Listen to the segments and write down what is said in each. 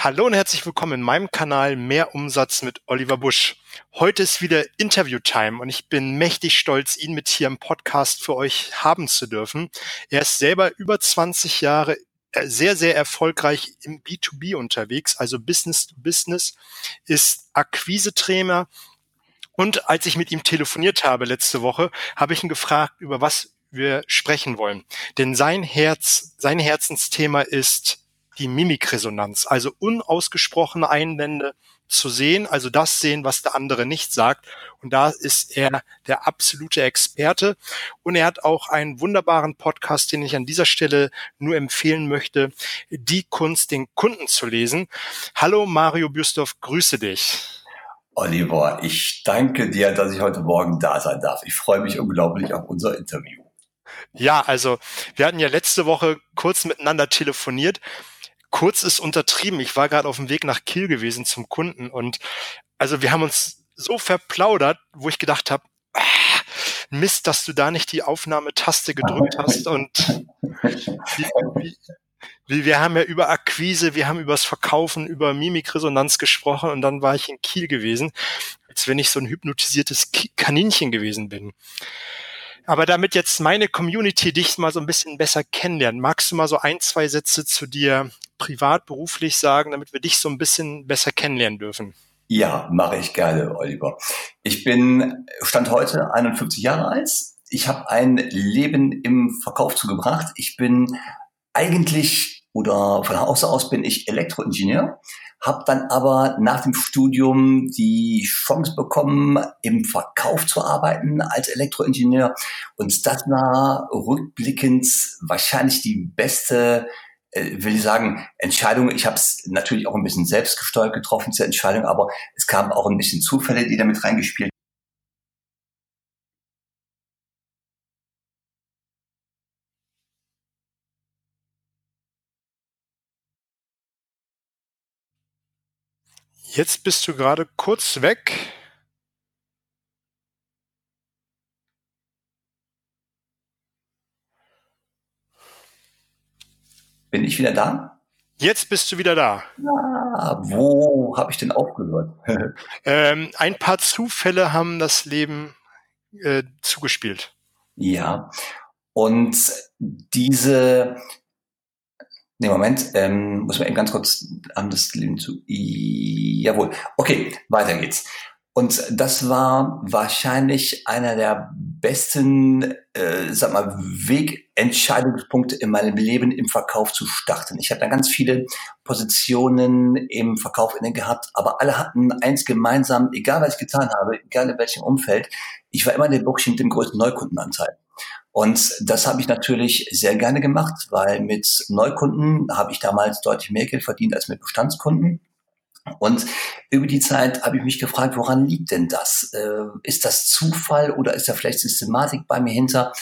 Hallo und herzlich willkommen in meinem Kanal Mehr Umsatz mit Oliver Busch. Heute ist wieder Interview-Time und ich bin mächtig stolz, ihn mit hier im Podcast für euch haben zu dürfen. Er ist selber über 20 Jahre äh, sehr, sehr erfolgreich im B2B unterwegs, also Business to Business, ist Akquisetrainer. Und als ich mit ihm telefoniert habe letzte Woche, habe ich ihn gefragt, über was wir sprechen wollen. Denn sein Herz, sein Herzensthema ist die Mimikresonanz, also unausgesprochene Einwände zu sehen, also das sehen, was der andere nicht sagt. Und da ist er der absolute Experte. Und er hat auch einen wunderbaren Podcast, den ich an dieser Stelle nur empfehlen möchte, die Kunst, den Kunden zu lesen. Hallo Mario Büstorf, grüße dich. Oliver, ich danke dir, dass ich heute Morgen da sein darf. Ich freue mich unglaublich auf unser Interview. Ja, also wir hatten ja letzte Woche kurz miteinander telefoniert kurz ist untertrieben. Ich war gerade auf dem Weg nach Kiel gewesen zum Kunden und also wir haben uns so verplaudert, wo ich gedacht habe, ah, Mist, dass du da nicht die Aufnahmetaste gedrückt hast und wie, wie, wir haben ja über Akquise, wir haben über das Verkaufen, über Mimikresonanz gesprochen und dann war ich in Kiel gewesen, als wenn ich so ein hypnotisiertes Kaninchen gewesen bin. Aber damit jetzt meine Community dich mal so ein bisschen besser kennenlernt, magst du mal so ein, zwei Sätze zu dir privat, beruflich sagen, damit wir dich so ein bisschen besser kennenlernen dürfen? Ja, mache ich gerne, Oliver. Ich bin Stand heute 51 Jahre alt. Ich habe ein Leben im Verkauf zugebracht. Ich bin eigentlich oder von Hause aus bin ich Elektroingenieur, habe dann aber nach dem Studium die Chance bekommen, im Verkauf zu arbeiten als Elektroingenieur. Und das war rückblickend wahrscheinlich die beste will ich sagen, Entscheidungen, ich habe es natürlich auch ein bisschen selbstgesteuert getroffen, diese Entscheidung, aber es kamen auch ein bisschen Zufälle, die damit reingespielt Jetzt bist du gerade kurz weg. Bin ich wieder da? Jetzt bist du wieder da. Ja, wo habe ich denn aufgehört? ähm, ein paar Zufälle haben das Leben äh, zugespielt. Ja, und diese, nee, Moment, ähm, muss man eben ganz kurz an das Leben zu, jawohl, okay, weiter geht's. Und das war wahrscheinlich einer der besten, äh, sag mal, Wegentscheidungspunkte in meinem Leben im Verkauf zu starten. Ich habe da ganz viele Positionen im Verkauf inne gehabt, aber alle hatten eins gemeinsam, egal was ich getan habe, egal in welchem Umfeld, ich war immer der Burschen mit dem größten Neukundenanteil. Und das habe ich natürlich sehr gerne gemacht, weil mit Neukunden habe ich damals deutlich mehr Geld verdient als mit Bestandskunden. Und über die Zeit habe ich mich gefragt, woran liegt denn das? Äh, ist das Zufall oder ist da vielleicht Systematik bei mir hinter?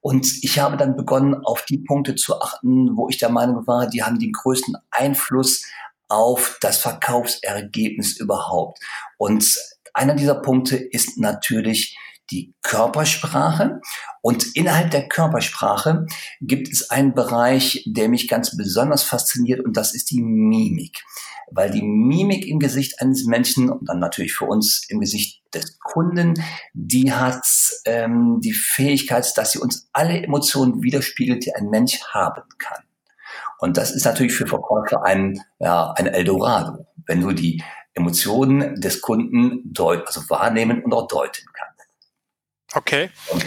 Und ich habe dann begonnen, auf die Punkte zu achten, wo ich der Meinung war, die haben den größten Einfluss auf das Verkaufsergebnis überhaupt. Und einer dieser Punkte ist natürlich die Körpersprache. Und innerhalb der Körpersprache gibt es einen Bereich, der mich ganz besonders fasziniert, und das ist die Mimik weil die Mimik im Gesicht eines Menschen und dann natürlich für uns im Gesicht des Kunden, die hat ähm, die Fähigkeit, dass sie uns alle Emotionen widerspiegelt, die ein Mensch haben kann. Und das ist natürlich für Verkäufer ein, ja, ein Eldorado, wenn du die Emotionen des Kunden deut also wahrnehmen und auch deuten kannst. Okay. Und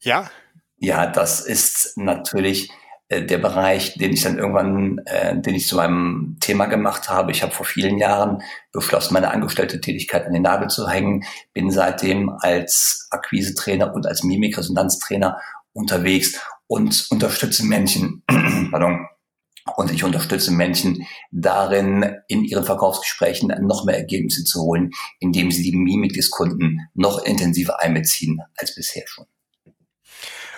ja. Ja, das ist natürlich äh, der Bereich, den ich dann irgendwann, äh, den ich zu meinem Thema gemacht habe. Ich habe vor vielen Jahren beschlossen, meine angestellte Tätigkeit an den Nagel zu hängen, bin seitdem als Akquisetrainer und als Mimikresonanztrainer unterwegs und unterstütze Menschen, pardon, und ich unterstütze Menschen darin, in ihren Verkaufsgesprächen noch mehr Ergebnisse zu holen, indem sie die Mimik des Kunden noch intensiver einbeziehen als bisher schon.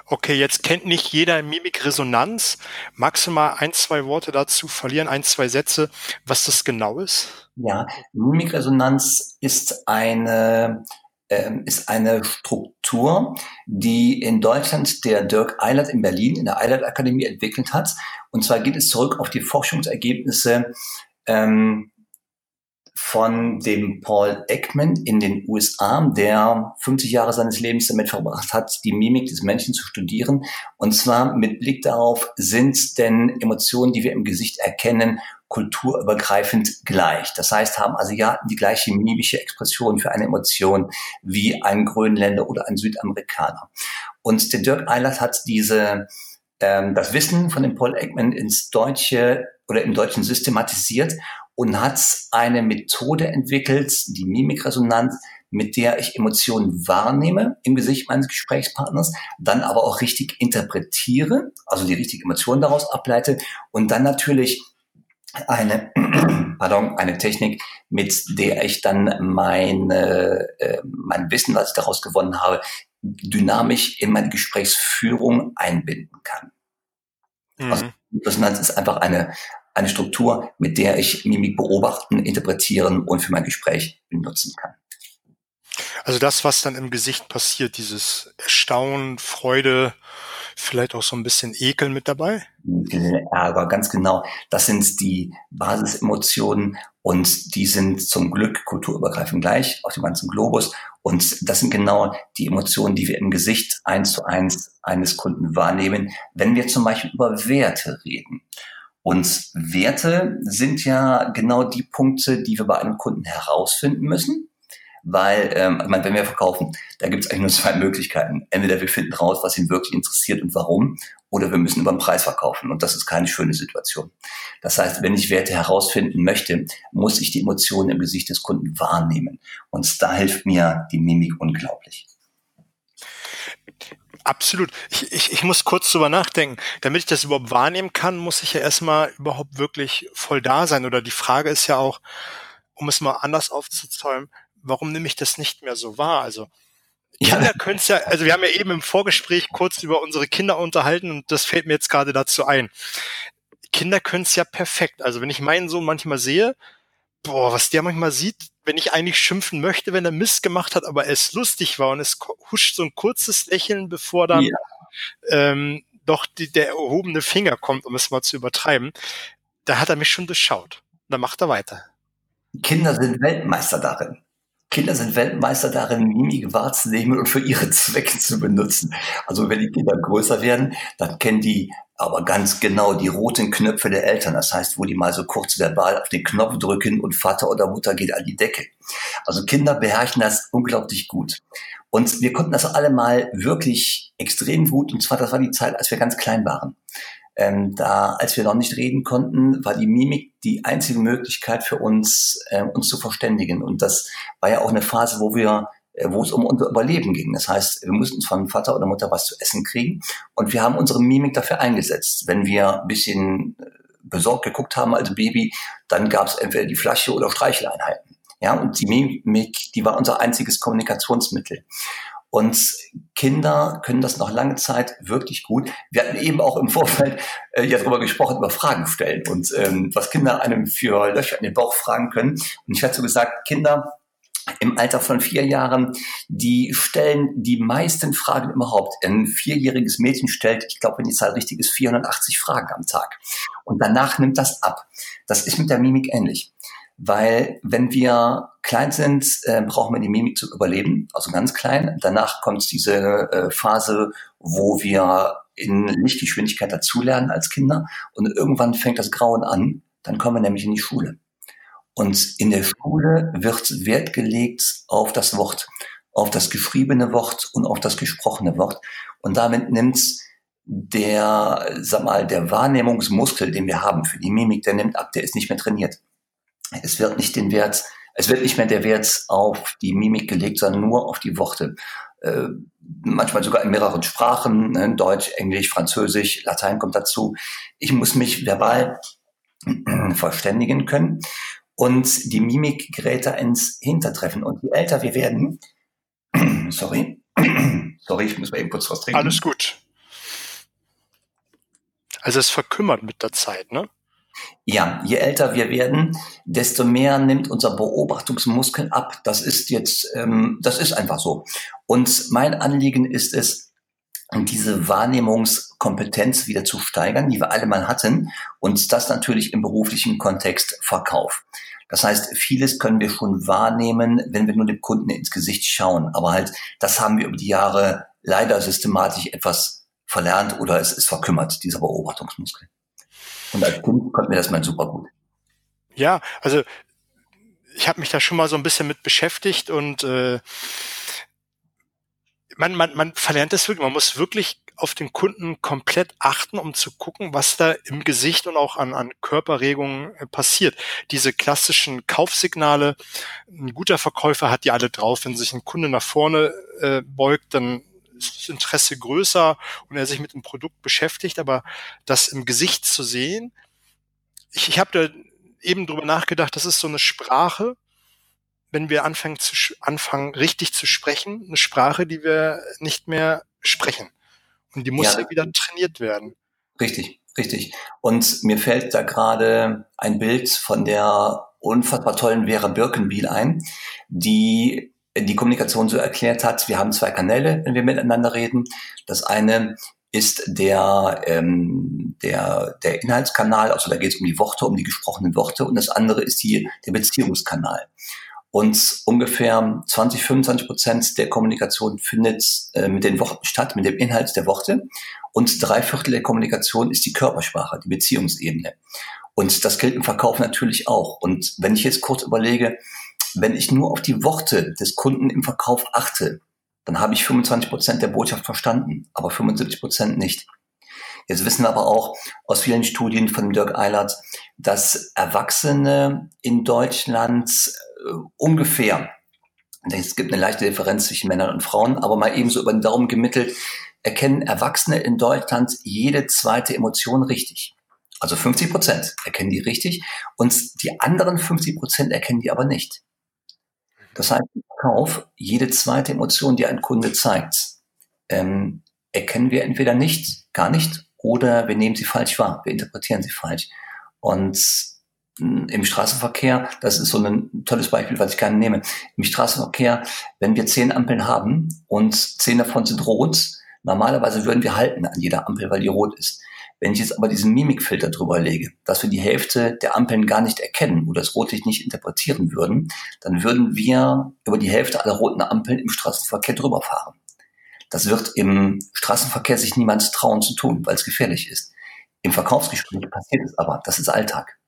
Okay, jetzt kennt nicht jeder Mimikresonanz. Magst du mal ein, zwei Worte dazu verlieren, ein, zwei Sätze, was das genau ist? Ja, Mimikresonanz ist eine ähm, ist eine Struktur, die in Deutschland der Dirk Eilert in Berlin in der Eilert Akademie entwickelt hat. Und zwar geht es zurück auf die Forschungsergebnisse ähm, von dem Paul Ekman in den USA, der 50 Jahre seines Lebens damit verbracht hat, die Mimik des Menschen zu studieren. Und zwar mit Blick darauf, sind denn Emotionen, die wir im Gesicht erkennen, kulturübergreifend gleich. Das heißt, haben Asiaten die gleiche mimische Expression für eine Emotion wie ein Grönländer oder ein Südamerikaner. Und der Dirk Eilert hat diese ähm, das Wissen von dem Paul Ekman ins Deutsche oder im Deutschen systematisiert und hat eine Methode entwickelt, die Mimikresonanz, mit der ich Emotionen wahrnehme im Gesicht meines Gesprächspartners, dann aber auch richtig interpretiere, also die richtige Emotion daraus ableite und dann natürlich eine, pardon, eine Technik, mit der ich dann meine, äh, mein Wissen, was ich daraus gewonnen habe, dynamisch in meine Gesprächsführung einbinden kann. Mhm. Also Resonanz ist einfach eine, eine Struktur, mit der ich Mimik beobachten, interpretieren und für mein Gespräch benutzen kann. Also das, was dann im Gesicht passiert, dieses Erstaunen, Freude, vielleicht auch so ein bisschen Ekel mit dabei? Ärger, ganz genau. Das sind die Basisemotionen und die sind zum Glück kulturübergreifend gleich auf dem ganzen Globus. Und das sind genau die Emotionen, die wir im Gesicht eins zu eins eines Kunden wahrnehmen, wenn wir zum Beispiel über Werte reden. Und Werte sind ja genau die Punkte, die wir bei einem Kunden herausfinden müssen. Weil, ähm, ich meine, wenn wir verkaufen, da gibt es eigentlich nur zwei Möglichkeiten. Entweder wir finden raus, was ihn wirklich interessiert und warum, oder wir müssen über den Preis verkaufen. Und das ist keine schöne Situation. Das heißt, wenn ich Werte herausfinden möchte, muss ich die Emotionen im Gesicht des Kunden wahrnehmen. Und da hilft mir die Mimik unglaublich. Absolut. Ich, ich, ich muss kurz drüber nachdenken. Damit ich das überhaupt wahrnehmen kann, muss ich ja erstmal überhaupt wirklich voll da sein. Oder die Frage ist ja auch, um es mal anders aufzuzäumen, warum nehme ich das nicht mehr so wahr? Also Kinder ja. können es ja, also wir haben ja eben im Vorgespräch kurz über unsere Kinder unterhalten und das fällt mir jetzt gerade dazu ein. Kinder können es ja perfekt. Also wenn ich meinen Sohn manchmal sehe, boah, was der manchmal sieht, wenn ich eigentlich schimpfen möchte, wenn er Mist gemacht hat, aber es lustig war und es huscht so ein kurzes Lächeln, bevor dann ja. ähm, doch die, der erhobene Finger kommt, um es mal zu übertreiben, da hat er mich schon durchschaut. Da macht er weiter. Kinder sind Weltmeister darin. Kinder sind Weltmeister darin, Mimik wahrzunehmen und für ihre Zwecke zu benutzen. Also wenn die Kinder größer werden, dann kennen die aber ganz genau die roten Knöpfe der Eltern. Das heißt, wo die mal so kurz verbal auf den Knopf drücken und Vater oder Mutter geht an die Decke. Also Kinder beherrschen das unglaublich gut. Und wir konnten das alle mal wirklich extrem gut. Und zwar, das war die Zeit, als wir ganz klein waren. Ähm, da, als wir noch nicht reden konnten, war die Mimik die einzige Möglichkeit für uns, äh, uns zu verständigen. Und das war ja auch eine Phase, wo wir wo es um unser Überleben ging. Das heißt, wir mussten von Vater oder Mutter was zu essen kriegen und wir haben unsere Mimik dafür eingesetzt. Wenn wir ein bisschen äh, besorgt geguckt haben als Baby, dann gab es entweder die Flasche oder Streicheleinheiten. Ja, und die Mimik, die war unser einziges Kommunikationsmittel. Und Kinder können das noch lange Zeit wirklich gut. Wir hatten eben auch im Vorfeld äh, ja darüber gesprochen, über Fragen stellen und ähm, was Kinder einem für Löcher in den Bauch fragen können. Und ich hatte so gesagt, Kinder im Alter von vier Jahren, die stellen die meisten Fragen überhaupt. Ein vierjähriges Mädchen stellt, ich glaube, wenn die Zahl richtig ist, 480 Fragen am Tag. Und danach nimmt das ab. Das ist mit der Mimik ähnlich. Weil wenn wir klein sind, äh, brauchen wir die Mimik zu überleben, also ganz klein. Danach kommt diese äh, Phase, wo wir in Lichtgeschwindigkeit dazulernen als Kinder. Und irgendwann fängt das Grauen an. Dann kommen wir nämlich in die Schule. Und in der Schule wird Wert gelegt auf das Wort, auf das geschriebene Wort und auf das gesprochene Wort. Und damit nimmt der, sag mal, der Wahrnehmungsmuskel, den wir haben für die Mimik, der nimmt ab, der ist nicht mehr trainiert. Es wird nicht den Wert, es wird nicht mehr der Wert auf die Mimik gelegt, sondern nur auf die Worte. Äh, manchmal sogar in mehreren Sprachen, ne? Deutsch, Englisch, Französisch, Latein kommt dazu. Ich muss mich verbal verständigen können und die Mimik gerät da ins Hintertreffen. Und je älter wir werden, sorry, sorry, ich muss mal eben kurz was trinken. Alles gut. Also es verkümmert mit der Zeit, ne? Ja, je älter wir werden, desto mehr nimmt unser Beobachtungsmuskel ab. Das ist jetzt, ähm, das ist einfach so. Und mein Anliegen ist es, diese Wahrnehmungskompetenz wieder zu steigern, die wir alle mal hatten, und das natürlich im beruflichen Kontext Verkauf. Das heißt, vieles können wir schon wahrnehmen, wenn wir nur dem Kunden ins Gesicht schauen. Aber halt, das haben wir über die Jahre leider systematisch etwas verlernt oder es ist verkümmert, dieser Beobachtungsmuskel. Und als Kind konnte mir das mal super gut. Ja, also ich habe mich da schon mal so ein bisschen mit beschäftigt und äh, man, man, man verlernt das wirklich. Man muss wirklich auf den Kunden komplett achten, um zu gucken, was da im Gesicht und auch an, an Körperregungen äh, passiert. Diese klassischen Kaufsignale, ein guter Verkäufer hat die alle drauf. Wenn sich ein Kunde nach vorne äh, beugt, dann ist das Interesse größer und er sich mit dem Produkt beschäftigt, aber das im Gesicht zu sehen, ich, ich habe da eben drüber nachgedacht, das ist so eine Sprache, wenn wir anfangen zu anfangen richtig zu sprechen, eine Sprache, die wir nicht mehr sprechen. Und die muss ja. wieder trainiert werden. Richtig, richtig. Und mir fällt da gerade ein Bild von der unfassbar tollen Vera Birkenbiel ein, die die Kommunikation so erklärt hat, wir haben zwei Kanäle, wenn wir miteinander reden. Das eine ist der, ähm, der, der Inhaltskanal, also da geht es um die Worte, um die gesprochenen Worte, und das andere ist die, der Beziehungskanal. Und ungefähr 20, 25 Prozent der Kommunikation findet äh, mit den Worten statt, mit dem Inhalt der Worte. Und drei Viertel der Kommunikation ist die Körpersprache, die Beziehungsebene. Und das gilt im Verkauf natürlich auch. Und wenn ich jetzt kurz überlege, wenn ich nur auf die Worte des Kunden im Verkauf achte, dann habe ich 25 Prozent der Botschaft verstanden, aber 75 Prozent nicht. Jetzt wissen wir aber auch aus vielen Studien von Dirk Eilert, dass Erwachsene in Deutschland äh, ungefähr, es gibt eine leichte Differenz zwischen Männern und Frauen, aber mal ebenso über den Daumen gemittelt, erkennen Erwachsene in Deutschland jede zweite Emotion richtig. Also 50 Prozent erkennen die richtig und die anderen 50 Prozent erkennen die aber nicht. Das heißt, im Verkauf, jede zweite Emotion, die ein Kunde zeigt, ähm, erkennen wir entweder nicht, gar nicht, oder wir nehmen sie falsch wahr, wir interpretieren sie falsch. Und im Straßenverkehr, das ist so ein tolles Beispiel, was ich gerne nehme. Im Straßenverkehr, wenn wir zehn Ampeln haben und zehn davon sind rot, normalerweise würden wir halten an jeder Ampel, weil die rot ist. Wenn ich jetzt aber diesen Mimikfilter drüber lege, dass wir die Hälfte der Ampeln gar nicht erkennen oder das Rotlicht nicht interpretieren würden, dann würden wir über die Hälfte aller roten Ampeln im Straßenverkehr drüber fahren. Das wird im Straßenverkehr sich niemand trauen zu tun, weil es gefährlich ist. Im Verkaufsgespräch passiert es aber. Das ist Alltag.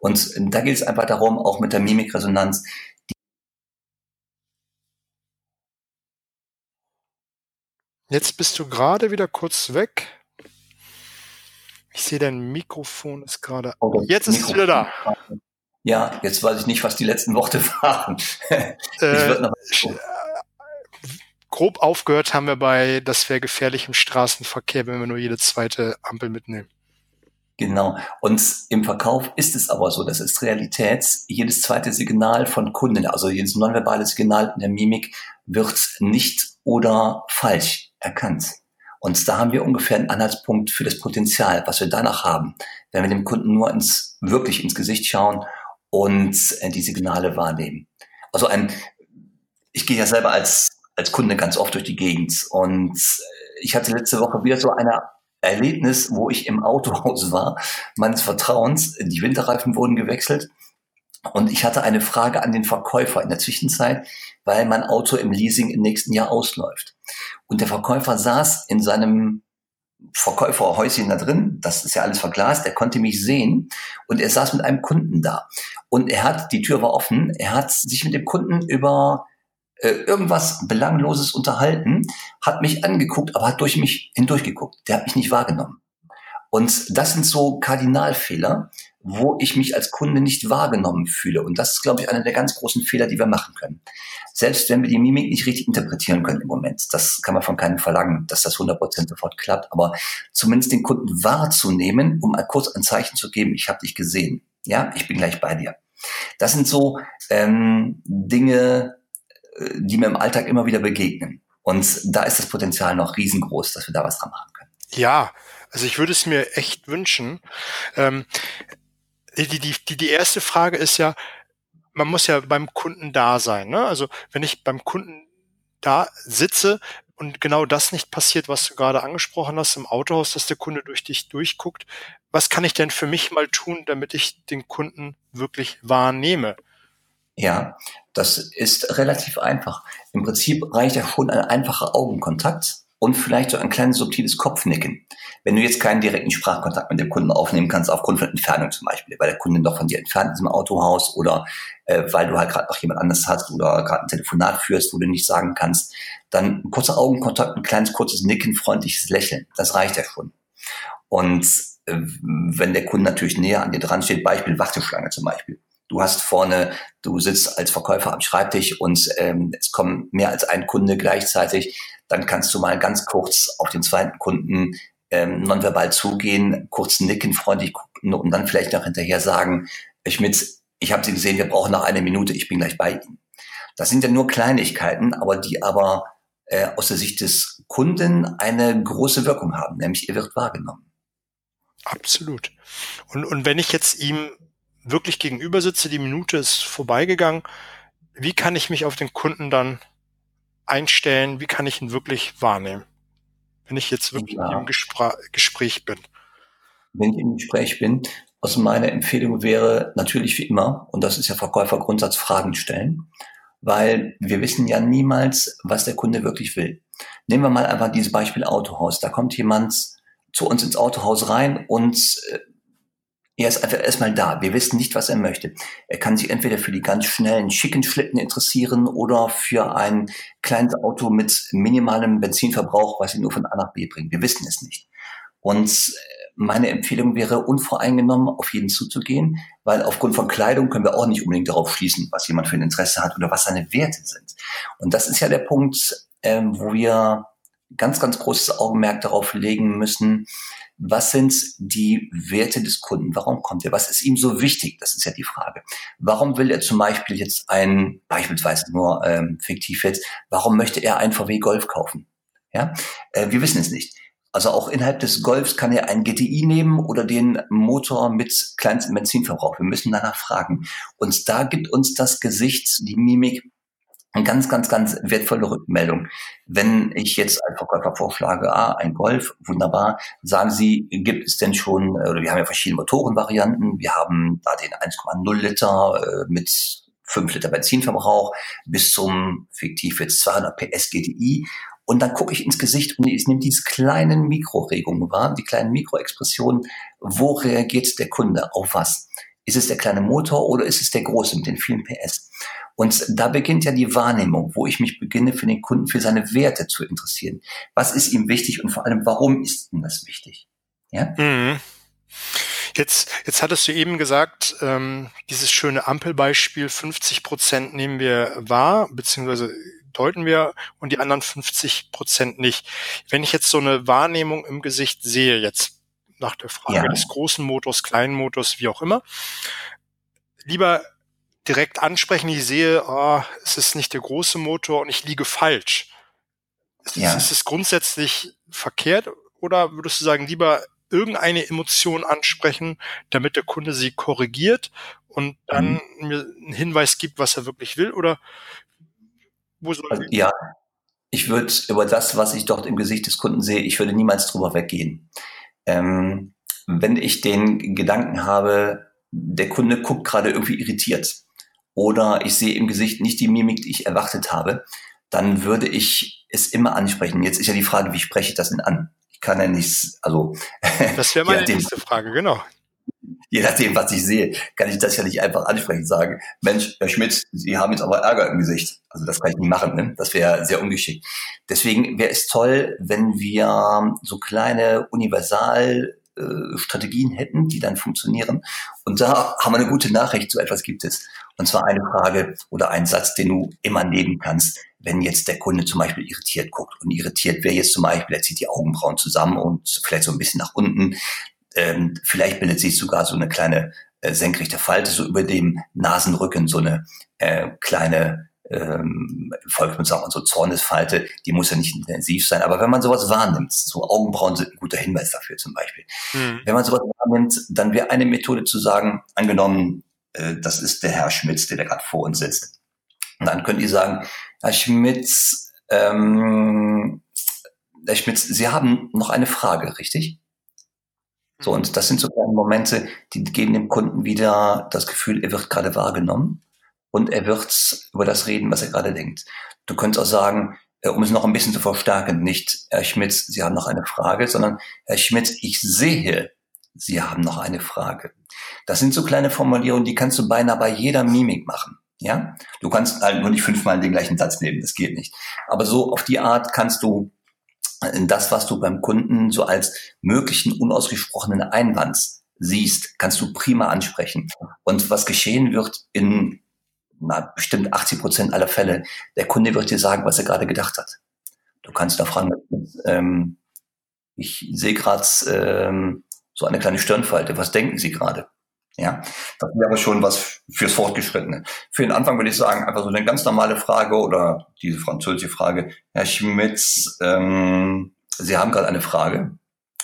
Und da geht es einfach darum, auch mit der Mimikresonanz, Jetzt bist du gerade wieder kurz weg. Ich sehe, dein Mikrofon ist gerade. Okay. Jetzt ist Mikrofon. es wieder da. Ja, jetzt weiß ich nicht, was die letzten Worte waren. äh, grob aufgehört haben wir bei, das wäre gefährlich im Straßenverkehr, wenn wir nur jede zweite Ampel mitnehmen. Genau. Und im Verkauf ist es aber so, das ist Realität. Jedes zweite Signal von Kunden, also jedes nonverbale Signal in der Mimik wird nicht oder falsch erkannt. Und da haben wir ungefähr einen Anhaltspunkt für das Potenzial, was wir danach haben, wenn wir dem Kunden nur ins, wirklich ins Gesicht schauen und äh, die Signale wahrnehmen. Also ein, ich gehe ja selber als, als Kunde ganz oft durch die Gegend und äh, ich hatte letzte Woche wieder so ein Erlebnis, wo ich im Autohaus war, meines Vertrauens. Die Winterreifen wurden gewechselt und ich hatte eine Frage an den Verkäufer in der Zwischenzeit, weil mein Auto im Leasing im nächsten Jahr ausläuft. Und der Verkäufer saß in seinem Verkäuferhäuschen da drin, das ist ja alles verglast, er konnte mich sehen und er saß mit einem Kunden da. Und er hat, die Tür war offen, er hat sich mit dem Kunden über äh, irgendwas Belangloses unterhalten, hat mich angeguckt, aber hat durch mich hindurchgeguckt. Der hat mich nicht wahrgenommen. Und das sind so Kardinalfehler, wo ich mich als Kunde nicht wahrgenommen fühle. Und das ist, glaube ich, einer der ganz großen Fehler, die wir machen können. Selbst wenn wir die Mimik nicht richtig interpretieren können im Moment, das kann man von keinem verlangen, dass das 100% sofort klappt, aber zumindest den Kunden wahrzunehmen, um kurz ein Zeichen zu geben, ich habe dich gesehen. Ja, ich bin gleich bei dir. Das sind so ähm, Dinge, die mir im Alltag immer wieder begegnen. Und da ist das Potenzial noch riesengroß, dass wir da was dran machen können. Ja, also ich würde es mir echt wünschen. Ähm, die, die, die, die erste Frage ist ja, man muss ja beim Kunden da sein. Ne? Also wenn ich beim Kunden da sitze und genau das nicht passiert, was du gerade angesprochen hast im Autohaus, dass der Kunde durch dich durchguckt, was kann ich denn für mich mal tun, damit ich den Kunden wirklich wahrnehme? Ja, das ist relativ einfach. Im Prinzip reicht ja schon ein einfacher Augenkontakt und vielleicht so ein kleines subtiles Kopfnicken. Wenn du jetzt keinen direkten Sprachkontakt mit dem Kunden aufnehmen kannst, aufgrund von Entfernung zum Beispiel, weil der Kunde doch von dir entfernt ist im Autohaus oder äh, weil du halt gerade noch jemand anderes hast oder gerade ein Telefonat führst, wo du nicht sagen kannst, dann ein kurzer Augenkontakt, ein kleines kurzes Nicken, freundliches Lächeln, das reicht ja schon. Und äh, wenn der Kunde natürlich näher an dir dran steht, Beispiel Warteschlange zum Beispiel, du hast vorne, du sitzt als Verkäufer am Schreibtisch und ähm, es kommen mehr als ein Kunde gleichzeitig, dann kannst du mal ganz kurz auf den zweiten Kunden ähm, nonverbal zugehen, kurz nicken, freundlich gucken und dann vielleicht noch hinterher sagen, Schmidt, ich habe Sie gesehen, wir brauchen noch eine Minute, ich bin gleich bei Ihnen. Das sind ja nur Kleinigkeiten, aber die aber äh, aus der Sicht des Kunden eine große Wirkung haben, nämlich er wird wahrgenommen. Absolut. Und, und wenn ich jetzt ihm wirklich gegenüber sitze, die Minute ist vorbeigegangen, wie kann ich mich auf den Kunden dann einstellen? Wie kann ich ihn wirklich wahrnehmen? Wenn ich jetzt wirklich ja. im Gespr Gespräch bin. Wenn ich im Gespräch bin, also meine Empfehlung wäre natürlich wie immer, und das ist ja Verkäufergrundsatz, Fragen stellen, weil wir wissen ja niemals, was der Kunde wirklich will. Nehmen wir mal einfach dieses Beispiel Autohaus. Da kommt jemand zu uns ins Autohaus rein und äh, er ist einfach erstmal da. Wir wissen nicht, was er möchte. Er kann sich entweder für die ganz schnellen, schicken Schlitten interessieren oder für ein kleines Auto mit minimalem Benzinverbrauch, was ihn nur von A nach B bringt. Wir wissen es nicht. Und äh, meine Empfehlung wäre, unvoreingenommen auf jeden zuzugehen, weil aufgrund von Kleidung können wir auch nicht unbedingt darauf schließen, was jemand für ein Interesse hat oder was seine Werte sind. Und das ist ja der Punkt, ähm, wo wir ganz, ganz großes Augenmerk darauf legen müssen, was sind die Werte des Kunden? Warum kommt er? Was ist ihm so wichtig? Das ist ja die Frage. Warum will er zum Beispiel jetzt ein, beispielsweise nur ähm, fiktiv jetzt, warum möchte er einen VW Golf kaufen? Ja, äh, wir wissen es nicht. Also auch innerhalb des Golfs kann er einen GTI nehmen oder den Motor mit kleinstem Benzinverbrauch. Wir müssen danach fragen. Und da gibt uns das Gesicht, die Mimik eine ganz, ganz, ganz wertvolle Rückmeldung. Wenn ich jetzt als Verkäufer vorschlage, ah, ein Golf, wunderbar, sagen Sie, gibt es denn schon, oder wir haben ja verschiedene Motorenvarianten, wir haben da den 1,0 Liter äh, mit 5 Liter Benzinverbrauch bis zum fiktiv jetzt 200 PS GTI. Und dann gucke ich ins Gesicht und ich nehme diese kleinen Mikroregungen wahr, die kleinen Mikroexpressionen. Wo reagiert der Kunde? Auf was? Ist es der kleine Motor oder ist es der große mit den vielen PS? Und da beginnt ja die Wahrnehmung, wo ich mich beginne, für den Kunden, für seine Werte zu interessieren. Was ist ihm wichtig und vor allem, warum ist ihm das wichtig? Ja? Mhm. Jetzt, jetzt hattest du eben gesagt, ähm, dieses schöne Ampelbeispiel, 50 Prozent nehmen wir wahr, beziehungsweise deuten wir und die anderen 50 Prozent nicht. Wenn ich jetzt so eine Wahrnehmung im Gesicht sehe, jetzt nach der Frage ja. des großen Motors, kleinen Motors, wie auch immer, lieber direkt ansprechen, ich sehe, oh, es ist nicht der große Motor und ich liege falsch. Ist, ja. ist es grundsätzlich verkehrt oder würdest du sagen, lieber irgendeine Emotion ansprechen, damit der Kunde sie korrigiert und dann mhm. mir einen Hinweis gibt, was er wirklich will? Oder wo soll also, ja, ich würde über das, was ich dort im Gesicht des Kunden sehe, ich würde niemals drüber weggehen. Ähm, wenn ich den Gedanken habe, der Kunde guckt gerade irgendwie irritiert, oder ich sehe im Gesicht nicht die Mimik, die ich erwartet habe, dann würde ich es immer ansprechen. Jetzt ist ja die Frage, wie spreche ich das denn an? Ich kann ja nichts, also. Das wäre meine nächste Frage, genau. Je nachdem, was ich sehe, kann ich das ja nicht einfach ansprechen sagen, Mensch, Herr Schmidt, Sie haben jetzt aber Ärger im Gesicht. Also das kann ich nicht machen, ne? Das wäre sehr ungeschickt. Deswegen wäre es toll, wenn wir so kleine Universal äh, Strategien hätten, die dann funktionieren. Und da haben wir eine gute Nachricht, so etwas gibt es. Und zwar eine Frage oder ein Satz, den du immer nehmen kannst, wenn jetzt der Kunde zum Beispiel irritiert guckt. Und irritiert wäre jetzt zum Beispiel, er zieht die Augenbrauen zusammen und vielleicht so ein bisschen nach unten. Ähm, vielleicht bildet sich sogar so eine kleine äh, senkrechte Falte so über dem Nasenrücken, so eine äh, kleine ähm, Volksmund sagt man so Zornesfalte, die muss ja nicht intensiv sein, aber wenn man sowas wahrnimmt, so Augenbrauen sind ein guter Hinweis dafür zum Beispiel. Mhm. Wenn man sowas wahrnimmt, dann wäre eine Methode zu sagen, angenommen, äh, das ist der Herr Schmitz, der da gerade vor uns sitzt. Und dann könnt ihr sagen, Herr Schmitz, ähm, Herr Schmitz, Sie haben noch eine Frage, richtig? So, und das sind so kleine Momente, die geben dem Kunden wieder das Gefühl, er wird gerade wahrgenommen und er wird über das reden, was er gerade denkt. Du könntest auch sagen, äh, um es noch ein bisschen zu verstärken, nicht, Herr Schmitz, Sie haben noch eine Frage, sondern Herr Schmitz, ich sehe, Sie haben noch eine Frage. Das sind so kleine Formulierungen, die kannst du beinahe bei jeder Mimik machen. Ja, du kannst halt nur nicht fünfmal den gleichen Satz nehmen, das geht nicht. Aber so auf die Art kannst du äh, das, was du beim Kunden so als möglichen unausgesprochenen Einwand siehst, kannst du prima ansprechen. Und was geschehen wird in na, bestimmt 80 Prozent aller Fälle, der Kunde wird dir sagen, was er gerade gedacht hat. Du kannst da fragen, ähm, ich sehe gerade ähm, so eine kleine Stirnfalte, was denken Sie gerade? Ja, das wäre schon was fürs Fortgeschrittene. Für den Anfang würde ich sagen, einfach so eine ganz normale Frage oder diese französische Frage. Herr Schmitz, ähm, Sie haben gerade eine Frage.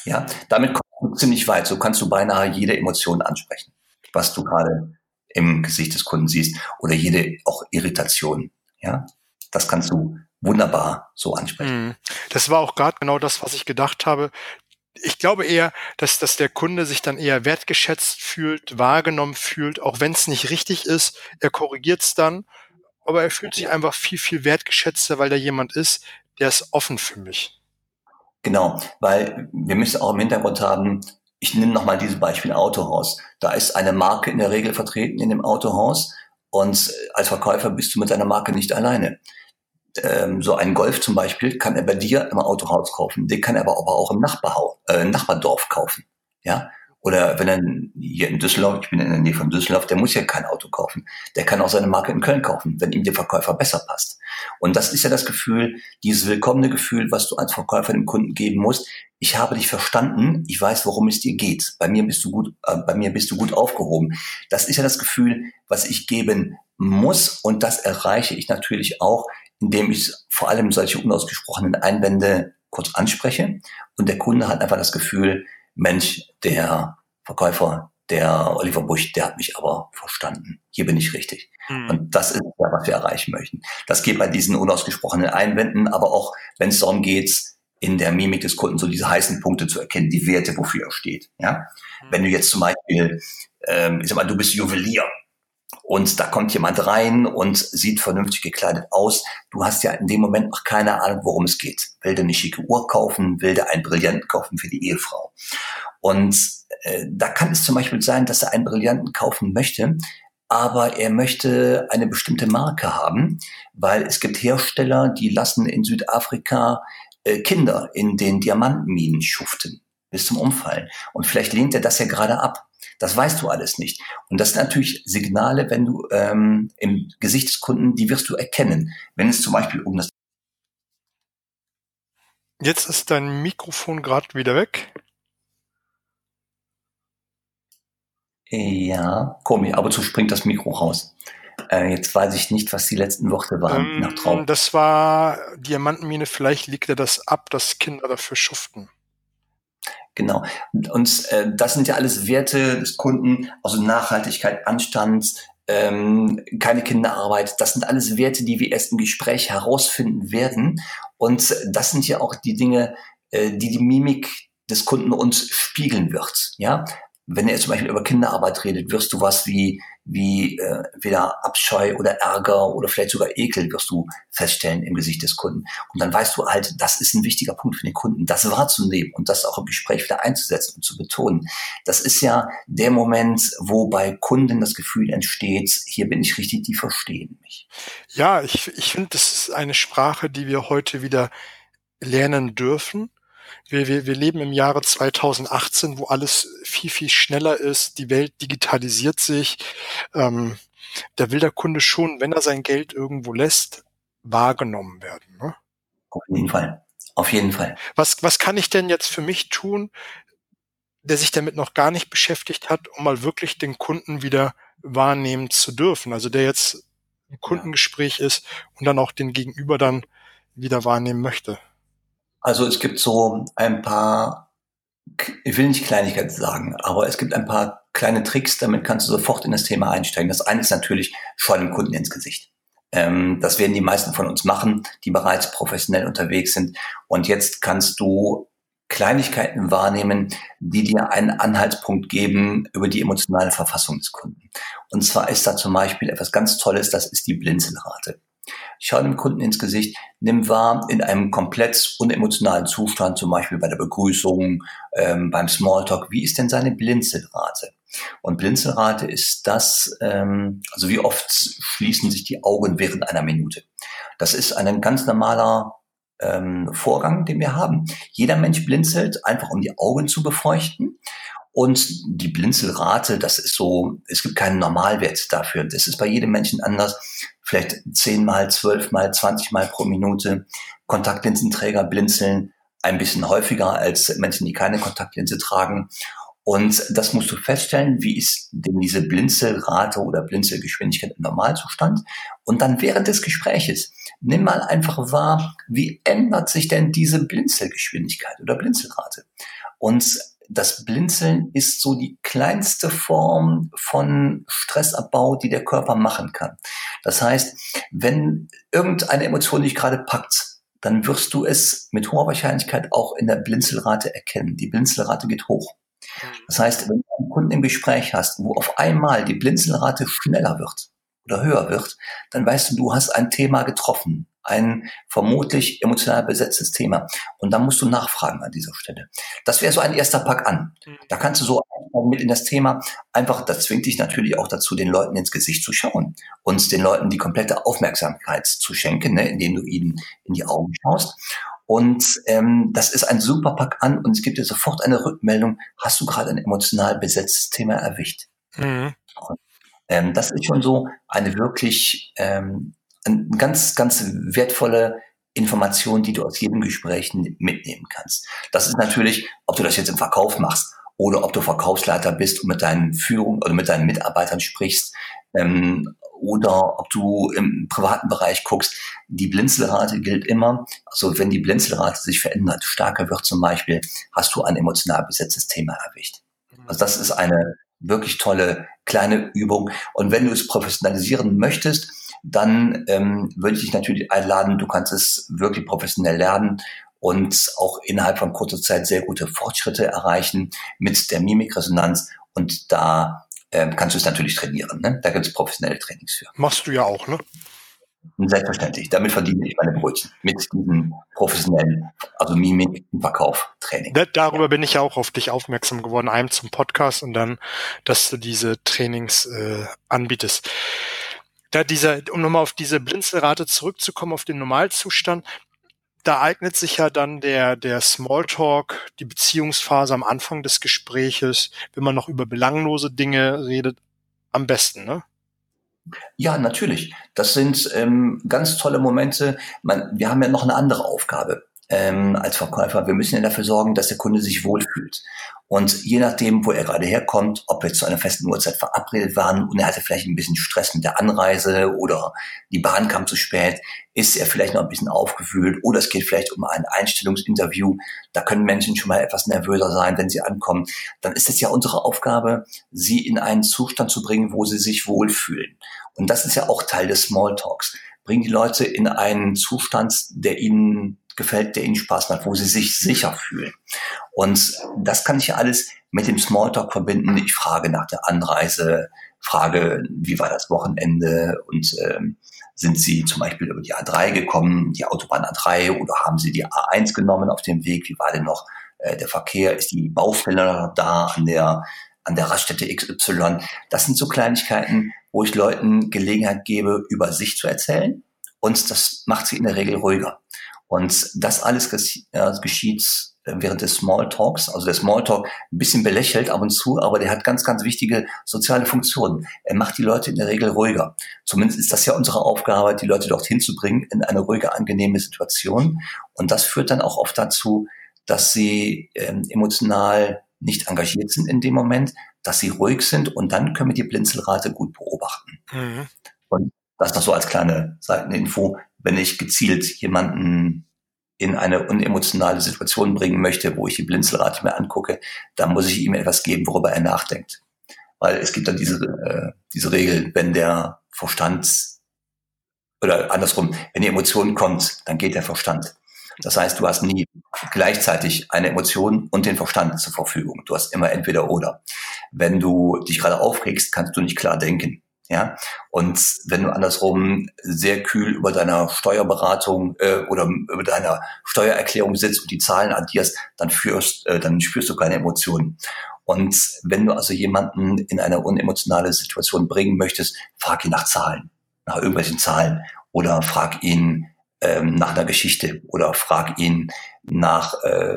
Ja, damit kommst du ziemlich weit. So kannst du beinahe jede Emotion ansprechen, was du gerade im Gesicht des Kunden siehst oder jede auch Irritation. Ja, das kannst du wunderbar so ansprechen. Mhm. Das war auch gerade genau das, was ich gedacht habe. Ich glaube eher, dass, dass der Kunde sich dann eher wertgeschätzt fühlt, wahrgenommen fühlt, auch wenn es nicht richtig ist. Er korrigiert es dann, aber er fühlt sich einfach viel, viel wertgeschätzter, weil da jemand ist, der ist offen für mich. Genau, weil wir müssen auch im Hintergrund haben, ich nehme nochmal dieses Beispiel Autohaus. Da ist eine Marke in der Regel vertreten in dem Autohaus und als Verkäufer bist du mit deiner Marke nicht alleine. Ähm, so ein Golf zum Beispiel kann er bei dir im Autohaus kaufen, den kann er aber auch im Nachbarhaus, äh, Nachbardorf kaufen. Ja, oder wenn er hier in Düsseldorf, ich bin in der Nähe von Düsseldorf, der muss ja kein Auto kaufen. Der kann auch seine Marke in Köln kaufen, wenn ihm der Verkäufer besser passt. Und das ist ja das Gefühl, dieses willkommene Gefühl, was du als Verkäufer dem Kunden geben musst. Ich habe dich verstanden, ich weiß, worum es dir geht. Bei mir bist du gut, äh, bei mir bist du gut aufgehoben. Das ist ja das Gefühl, was ich geben muss. Und das erreiche ich natürlich auch, indem ich vor allem solche unausgesprochenen Einwände kurz anspreche. Und der Kunde hat einfach das Gefühl, Mensch, der Verkäufer, der Oliver Busch, der hat mich aber verstanden. Hier bin ich richtig. Mhm. Und das ist ja, was wir erreichen möchten. Das geht bei diesen unausgesprochenen Einwänden, aber auch, wenn es darum geht, in der Mimik des Kunden so diese heißen Punkte zu erkennen, die Werte, wofür er steht. Ja, mhm. wenn du jetzt zum Beispiel, ähm, ich sag mal, du bist Juwelier und da kommt jemand rein und sieht vernünftig gekleidet aus. Du hast ja in dem Moment noch keine Ahnung, worum es geht. Will der eine schicke Uhr kaufen? Will der einen Brillanten kaufen für die Ehefrau? Und äh, da kann es zum Beispiel sein, dass er einen Brillanten kaufen möchte, aber er möchte eine bestimmte Marke haben, weil es gibt Hersteller, die lassen in Südafrika äh, Kinder in den Diamantenminen schuften bis zum Umfallen. Und vielleicht lehnt er das ja gerade ab. Das weißt du alles nicht. Und das sind natürlich Signale, wenn du ähm, im Gesicht des Kunden, die wirst du erkennen. Wenn es zum Beispiel um das Jetzt ist dein Mikrofon gerade wieder weg. Ja, komisch, aber zu springt das Mikro raus. Äh, jetzt weiß ich nicht, was die letzten Worte waren ähm, nach Traum. Das war Diamantenmine, vielleicht liegt er das ab, dass Kinder dafür schuften. Genau. Und äh, das sind ja alles Werte des Kunden, also Nachhaltigkeit, Anstand, ähm, keine Kinderarbeit. Das sind alles Werte, die wir erst im Gespräch herausfinden werden. Und das sind ja auch die Dinge, äh, die die Mimik des Kunden uns spiegeln wird. Ja, wenn er zum Beispiel über Kinderarbeit redet, wirst du was wie, wie äh, wieder Abscheu oder Ärger oder vielleicht sogar Ekel wirst du feststellen im Gesicht des Kunden. Und dann weißt du halt, das ist ein wichtiger Punkt für den Kunden, das wahrzunehmen und das auch im Gespräch wieder einzusetzen und zu betonen. Das ist ja der Moment, wo bei Kunden das Gefühl entsteht, hier bin ich richtig, die verstehen mich. Ja, ich, ich finde, das ist eine Sprache, die wir heute wieder lernen dürfen wir, wir, wir leben im Jahre 2018, wo alles viel, viel schneller ist. Die Welt digitalisiert sich. Ähm, da will der Kunde schon, wenn er sein Geld irgendwo lässt, wahrgenommen werden. Ne? Auf jeden Fall. Auf jeden Fall. Was, was kann ich denn jetzt für mich tun, der sich damit noch gar nicht beschäftigt hat, um mal wirklich den Kunden wieder wahrnehmen zu dürfen? Also der jetzt ein Kundengespräch ist und dann auch den Gegenüber dann wieder wahrnehmen möchte? Also es gibt so ein paar, ich will nicht Kleinigkeiten sagen, aber es gibt ein paar kleine Tricks, damit kannst du sofort in das Thema einsteigen. Das eine ist natürlich, schau dem Kunden ins Gesicht. Ähm, das werden die meisten von uns machen, die bereits professionell unterwegs sind. Und jetzt kannst du Kleinigkeiten wahrnehmen, die dir einen Anhaltspunkt geben über die emotionale Verfassung des Kunden. Und zwar ist da zum Beispiel etwas ganz Tolles, das ist die Blinzelrate. Schau dem Kunden ins Gesicht, nimm wahr in einem komplett unemotionalen Zustand, zum Beispiel bei der Begrüßung, ähm, beim Smalltalk, wie ist denn seine Blinzelrate? Und Blinzelrate ist das, ähm, also wie oft schließen sich die Augen während einer Minute. Das ist ein ganz normaler ähm, Vorgang, den wir haben. Jeder Mensch blinzelt, einfach um die Augen zu befeuchten. Und die Blinzelrate, das ist so, es gibt keinen Normalwert dafür. Das ist bei jedem Menschen anders. Vielleicht zehnmal, zwölfmal, zwanzigmal pro Minute. Kontaktlinsenträger blinzeln ein bisschen häufiger als Menschen, die keine Kontaktlinse tragen. Und das musst du feststellen, wie ist denn diese Blinzelrate oder Blinzelgeschwindigkeit im Normalzustand. Und dann während des Gespräches nimm mal einfach wahr, wie ändert sich denn diese Blinzelgeschwindigkeit oder Blinzelrate. Und das Blinzeln ist so die kleinste Form von Stressabbau, die der Körper machen kann. Das heißt, wenn irgendeine Emotion dich gerade packt, dann wirst du es mit hoher Wahrscheinlichkeit auch in der Blinzelrate erkennen. Die Blinzelrate geht hoch. Das heißt, wenn du einen Kunden im Gespräch hast, wo auf einmal die Blinzelrate schneller wird oder höher wird, dann weißt du, du hast ein Thema getroffen, ein vermutlich emotional besetztes Thema. Und dann musst du nachfragen an dieser Stelle. Das wäre so ein erster Pack an. Mhm. Da kannst du so mit in das Thema einfach, das zwingt dich natürlich auch dazu, den Leuten ins Gesicht zu schauen und den Leuten die komplette Aufmerksamkeit zu schenken, ne, indem du ihnen in die Augen schaust. Und ähm, das ist ein super Pack an und es gibt dir sofort eine Rückmeldung, hast du gerade ein emotional besetztes Thema erwischt. Mhm. Und, ähm, das ist schon so eine wirklich ähm, eine ganz, ganz wertvolle Information, die du aus jedem Gespräch mitnehmen kannst. Das ist natürlich, ob du das jetzt im Verkauf machst oder ob du Verkaufsleiter bist und mit deinen Führung oder mit deinen Mitarbeitern sprichst, ähm, oder ob du im privaten Bereich guckst, die Blinzelrate gilt immer. Also wenn die Blinzelrate sich verändert, stärker wird zum Beispiel, hast du ein emotional besetztes Thema erwischt. Also das ist eine wirklich tolle kleine Übung. Und wenn du es professionalisieren möchtest, dann ähm, würde ich dich natürlich einladen, du kannst es wirklich professionell lernen und auch innerhalb von kurzer Zeit sehr gute Fortschritte erreichen mit der Mimikresonanz. Und da ähm, kannst du es natürlich trainieren. Ne? Da gibt es professionelle Trainings für. Machst du ja auch, ne? Selbstverständlich. Damit verdiene ich meine Brötchen. Mit diesem professionellen, also Mimik und Verkauf Training. Da, darüber bin ich ja auch auf dich aufmerksam geworden. Einem zum Podcast und dann, dass du diese Trainings äh, anbietest. Da dieser, um nochmal auf diese Blinzelrate zurückzukommen, auf den Normalzustand, da eignet sich ja dann der, der Smalltalk, die Beziehungsphase am Anfang des Gespräches, wenn man noch über belanglose Dinge redet, am besten, ne? Ja, natürlich. Das sind ähm, ganz tolle Momente. Man, wir haben ja noch eine andere Aufgabe ähm, als Verkäufer. Wir müssen ja dafür sorgen, dass der Kunde sich wohlfühlt. Und je nachdem, wo er gerade herkommt, ob wir zu einer festen Uhrzeit verabredet waren und er hatte vielleicht ein bisschen Stress mit der Anreise oder die Bahn kam zu spät, ist er vielleicht noch ein bisschen aufgewühlt oder es geht vielleicht um ein Einstellungsinterview. Da können Menschen schon mal etwas nervöser sein, wenn sie ankommen. Dann ist es ja unsere Aufgabe, sie in einen Zustand zu bringen, wo sie sich wohlfühlen. Und das ist ja auch Teil des Smalltalks. Bringen die Leute in einen Zustand, der ihnen gefällt, der ihnen Spaß macht, wo sie sich sicher fühlen. Und das kann ich alles mit dem Smalltalk verbinden. Ich frage nach der Anreise, frage, wie war das Wochenende und ähm, sind Sie zum Beispiel über die A3 gekommen, die Autobahn A3 oder haben Sie die A1 genommen auf dem Weg? Wie war denn noch äh, der Verkehr? Ist die Baustelle da an der an der Raststätte XY? Das sind so Kleinigkeiten, wo ich Leuten Gelegenheit gebe, über sich zu erzählen. Und das macht sie in der Regel ruhiger. Und das alles geschieht äh, während des Smalltalks. Also der Smalltalk ein bisschen belächelt ab und zu, aber der hat ganz, ganz wichtige soziale Funktionen. Er macht die Leute in der Regel ruhiger. Zumindest ist das ja unsere Aufgabe, die Leute dorthin zu bringen in eine ruhige, angenehme Situation. Und das führt dann auch oft dazu, dass sie ähm, emotional nicht engagiert sind in dem Moment, dass sie ruhig sind und dann können wir die Blinzelrate gut beobachten. Mhm. Und Das noch so als kleine Seiteninfo. Wenn ich gezielt jemanden in eine unemotionale Situation bringen möchte, wo ich die Blinzelrate mir angucke, dann muss ich ihm etwas geben, worüber er nachdenkt. Weil es gibt dann diese, äh, diese Regel, wenn der Verstand oder andersrum, wenn die Emotion kommt, dann geht der Verstand. Das heißt, du hast nie gleichzeitig eine Emotion und den Verstand zur Verfügung. Du hast immer entweder oder. Wenn du dich gerade aufregst, kannst du nicht klar denken. Ja, und wenn du andersrum sehr kühl über deiner Steuerberatung äh, oder über deiner Steuererklärung sitzt und die Zahlen addierst, dann führst, äh, dann spürst du keine Emotionen. Und wenn du also jemanden in eine unemotionale Situation bringen möchtest, frag ihn nach Zahlen, nach irgendwelchen Zahlen. Oder frag ihn ähm, nach einer Geschichte. Oder frag ihn nach, äh,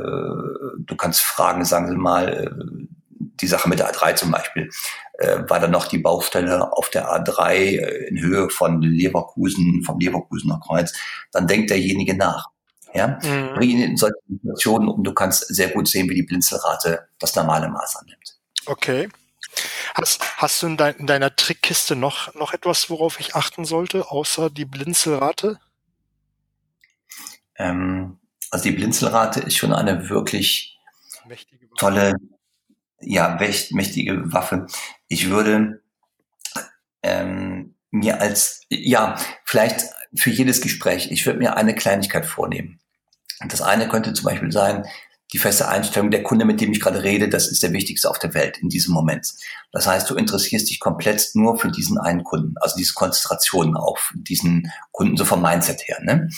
du kannst fragen, sagen Sie mal, äh, die Sache mit der A3 zum Beispiel, äh, war dann noch die Baustelle auf der A3 äh, in Höhe von Leverkusen, vom Leverkusener Kreuz, dann denkt derjenige nach. Ja, mhm. bring ihn in solche Situationen und du kannst sehr gut sehen, wie die Blinzelrate das normale Maß annimmt. Okay. Hast, hast du in, dein, in deiner Trickkiste noch, noch etwas, worauf ich achten sollte, außer die Blinzelrate? Ähm, also die Blinzelrate ist schon eine wirklich tolle, ja, mächtige Waffe. Ich würde ähm, mir als, ja, vielleicht für jedes Gespräch, ich würde mir eine Kleinigkeit vornehmen. Das eine könnte zum Beispiel sein, die feste Einstellung, der Kunde, mit dem ich gerade rede, das ist der wichtigste auf der Welt in diesem Moment. Das heißt, du interessierst dich komplett nur für diesen einen Kunden, also diese Konzentration auf diesen Kunden, so vom Mindset her. Ne?